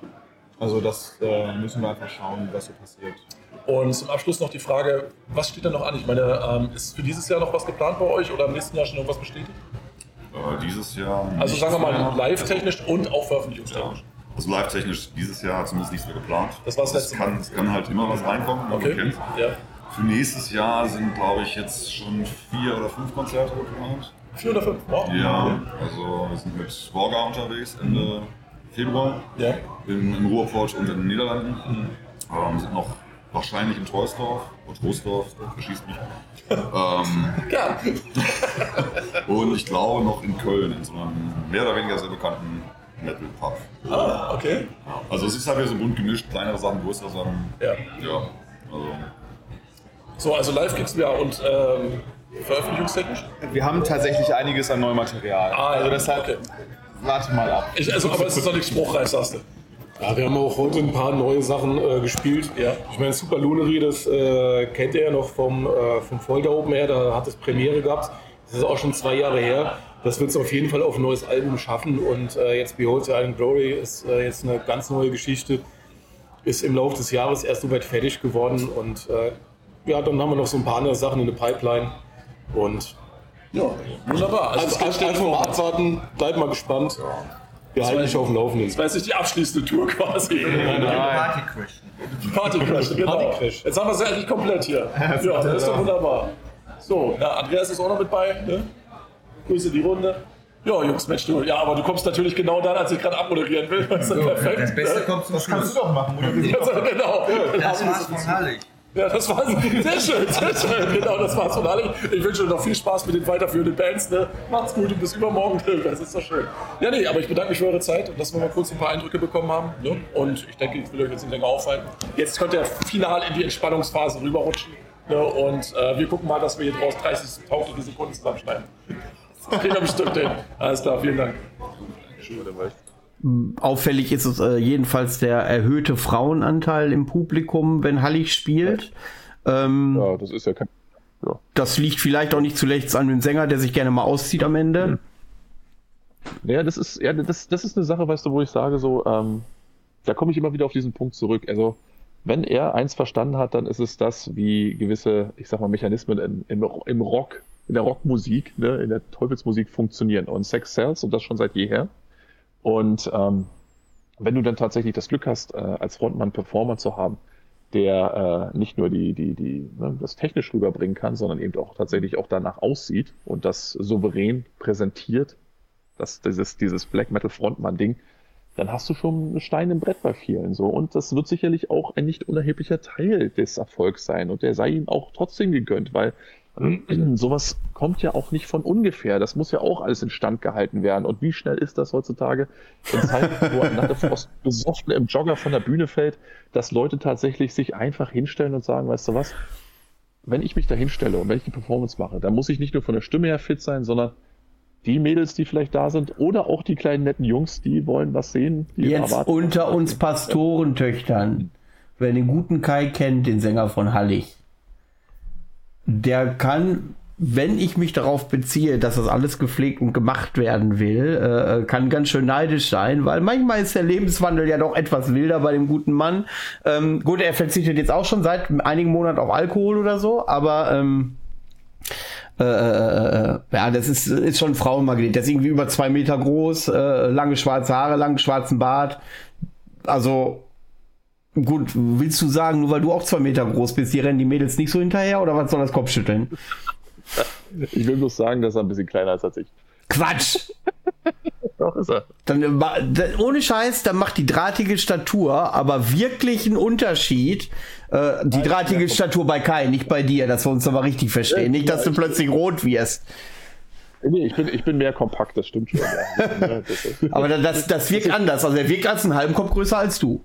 Also das äh, müssen wir einfach schauen, was so passiert. Und zum Abschluss noch die Frage, was steht denn noch an? Ich meine, ähm, ist für dieses Jahr noch was geplant bei euch oder im nächsten Jahr schon irgendwas bestätigt? Äh, dieses Jahr. Also nicht sagen wir mal live-technisch und auch Ja. veröffentlichungstechnisch. Also live-technisch dieses Jahr zumindest nichts mehr geplant. Das war das es letzte kann, Mal. Es kann halt immer was reinkommen, wie man Okay. kennt. Ja. Für nächstes Jahr sind, glaube ich, jetzt schon vier oder fünf Konzerte geplant. Vier oder fünf? Wow. Ja, also wir sind mit Borga unterwegs Ende Februar Ja. in, im Ruhrpott und in den Niederlanden. Ähm, sind noch wahrscheinlich in Troisdorf oder Troisdorf, verschießt mich. ähm, *laughs* Ja. *laughs* und ich glaube noch in Köln, in so einem mehr oder weniger sehr bekannten Metal Pub. Ah, okay. Also es ist halt wieder so bunt gemischt, kleinere Sachen, größere Sachen. Ja. Ja, also So, also live gibt's ja und ähm, veröffentlichungstechnisch? Wir haben tatsächlich einiges an Neumaterial. Ah, ja. also deshalb, Okay. Warte mal ab. Ich, also, aber es ist doch nicht spruchreif, sagst du. Ja, wir haben auch heute ein paar neue Sachen äh, gespielt. Ja. Ich meine, Super Lunery, das äh, kennt ihr ja noch vom, äh, vom Folter Open Air, da hat es Premiere gehabt. Das ist auch schon zwei Jahre her. Das wird es auf jeden Fall auf ein neues Album schaffen. Und äh, jetzt Behold the Island Glory ist äh, jetzt eine ganz neue Geschichte. Ist im Laufe des Jahres erst soweit fertig geworden. Und äh, ja, dann haben wir noch so ein paar andere Sachen in der Pipeline. Und Ja, wunderbar. Also, also, geht einfach, mal abwarten, bleibt mal gespannt. Wir halten dich auf dem Laufenden. Das war jetzt nicht die abschließende Tour quasi. Party Crash. Party Crash, genau. Party Crash. Jetzt haben wir es ja endlich komplett hier. *laughs* Ja, das ist doch wunderbar. So, na, Andreas ist auch noch mit bei. Ne? Grüße die Runde. Ja, Jungs, Mensch, du. Ja, aber du kommst natürlich genau dann, als ich gerade abmoderieren will. Das ist ja perfekt. Das Beste ne? kommt zum Das kannst du doch machen, oder? Ja, genau. Dann Das war's von Hallig. Ja, das war's. Sehr schön, sehr schön. Genau, das war's von allen. Ich wünsche dir noch viel Spaß mit den weiterführenden Bands. Ne? Macht's gut und bis übermorgen. Das ist doch schön. Ja, nee, aber ich bedanke mich für eure Zeit und dass wir mal kurz ein paar Eindrücke bekommen haben. Ne? Und ich denke, ich will euch jetzt nicht länger aufhalten. Jetzt könnt ihr final in die Entspannungsphase rüberrutschen. Ne? Und äh, wir gucken mal, dass wir hier draus 30 taugliche Sekunden zusammenschneiden. Das kriegen wir bestimmt hin. Alles klar, vielen Dank. Auffällig ist es äh, jedenfalls der erhöhte Frauenanteil im Publikum, wenn Hallig spielt. Ähm, Ja, das ist ja kein. Ja. Das liegt vielleicht auch nicht zuletzt an dem Sänger, der sich gerne mal auszieht am Ende. Ja, das ist, ja, das, das ist eine Sache, weißt du, wo ich sage, so, ähm, da komme ich immer wieder auf diesen Punkt zurück. Also, wenn er eins verstanden hat, dann ist es das, wie gewisse, ich sag mal, Mechanismen in, im, im Rock, in der Rockmusik, ne, in der Teufelsmusik funktionieren. Und Sex sells und das schon seit jeher. Und ähm, wenn du dann tatsächlich das Glück hast, äh, als Frontmann Performer zu haben, der äh, nicht nur die, die, die, ne, das technisch rüberbringen kann, sondern eben auch tatsächlich auch danach aussieht und das souverän präsentiert, das, dieses, dieses Black Metal Frontmann-Ding, dann hast du schon einen Stein im Brett bei vielen so. Und das wird sicherlich auch ein nicht unerheblicher Teil des Erfolgs sein. Und der sei ihm auch trotzdem gegönnt, weil *clears throat* sowas kommt ja auch nicht von ungefähr. Das muss ja auch alles instand gehalten werden. Und wie schnell ist das heutzutage in Zeiten, wo ein Nattefrost *laughs* besoffen im Jogger von der Bühne fällt, dass Leute tatsächlich sich einfach hinstellen und sagen, weißt du was, wenn ich mich da hinstelle und wenn ich die Performance mache, dann muss ich nicht nur von der Stimme her fit sein, sondern die Mädels, die vielleicht da sind, oder auch die kleinen netten Jungs, die wollen was sehen. Jetzt erwarten- unter uns Pastorentöchtern. Wer den guten Kai kennt, den Sänger von Hallig, der kann, wenn ich mich darauf beziehe, dass das alles gepflegt und gemacht werden will, äh, kann ganz schön neidisch sein, weil manchmal ist der Lebenswandel ja doch etwas wilder bei dem guten Mann. Ähm, gut, er verzichtet jetzt auch schon seit einigen Monaten auf Alkohol oder so, aber ähm, äh, äh, äh, ja, das ist, ist schon ein Frauenmagnet. Der ist irgendwie über zwei Meter groß, äh, lange schwarze Haare, langen schwarzen Bart. Also, gut, willst du sagen, nur weil du auch zwei Meter groß bist, die rennen die Mädels nicht so hinterher oder was soll das Kopfschütteln? Ich will bloß sagen, dass er ein bisschen kleiner ist als ich. Quatsch! *laughs* Doch, ist er. Dann, äh, ma- da- ohne Scheiß, dann macht die drahtige Statur aber wirklich einen Unterschied. Äh, die drahtige Statur bei Kai, nicht bei dir, dass wir uns aber richtig verstehen. Nicht, dass du plötzlich rot wirst. Nee, ich bin, ich bin mehr kompakt, das stimmt schon. Ja. *laughs* Aber da- das, das wirkt anders. Also er wirkt als einen halben Kopf größer als du.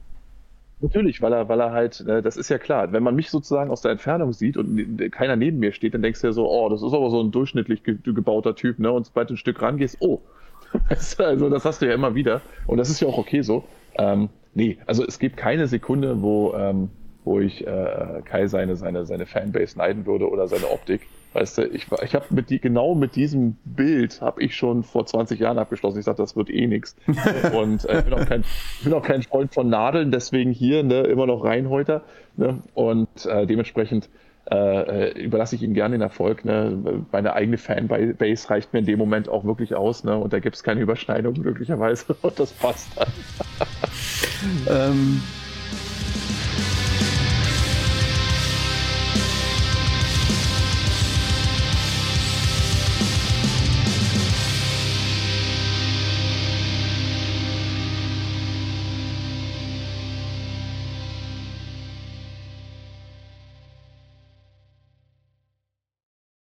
Natürlich, weil er, weil er halt, ne, das ist ja klar, wenn man mich sozusagen aus der Entfernung sieht und ne- keiner neben mir steht, dann denkst du ja so, oh, das ist aber so ein durchschnittlich ge gebauter Typ, ne? Und sobald du ein Stück rangehst, oh. *laughs* Also das hast du ja immer wieder. Und das ist ja auch okay so. Ähm, nee, also es gibt keine Sekunde, wo, ähm, wo ich äh, Kai seine, seine, seine Fanbase neiden würde oder seine Optik. Weißt du, ich, ich habe mit die, genau mit diesem Bild habe ich schon vor 20 Jahren abgeschlossen. Ich sagte, das wird eh nichts. *laughs* Und äh, ich, bin auch kein, ich bin auch kein Freund von Nadeln, deswegen hier ne, immer noch Reinhäuter. Ne? Und äh, dementsprechend äh, äh, überlasse ich ihm gerne den Erfolg. Ne? Meine eigene Fanbase reicht mir in dem Moment auch wirklich aus. Ne? Und da gibt es keine Überschneidung, glücklicherweise. *laughs* Und das passt dann. Ähm,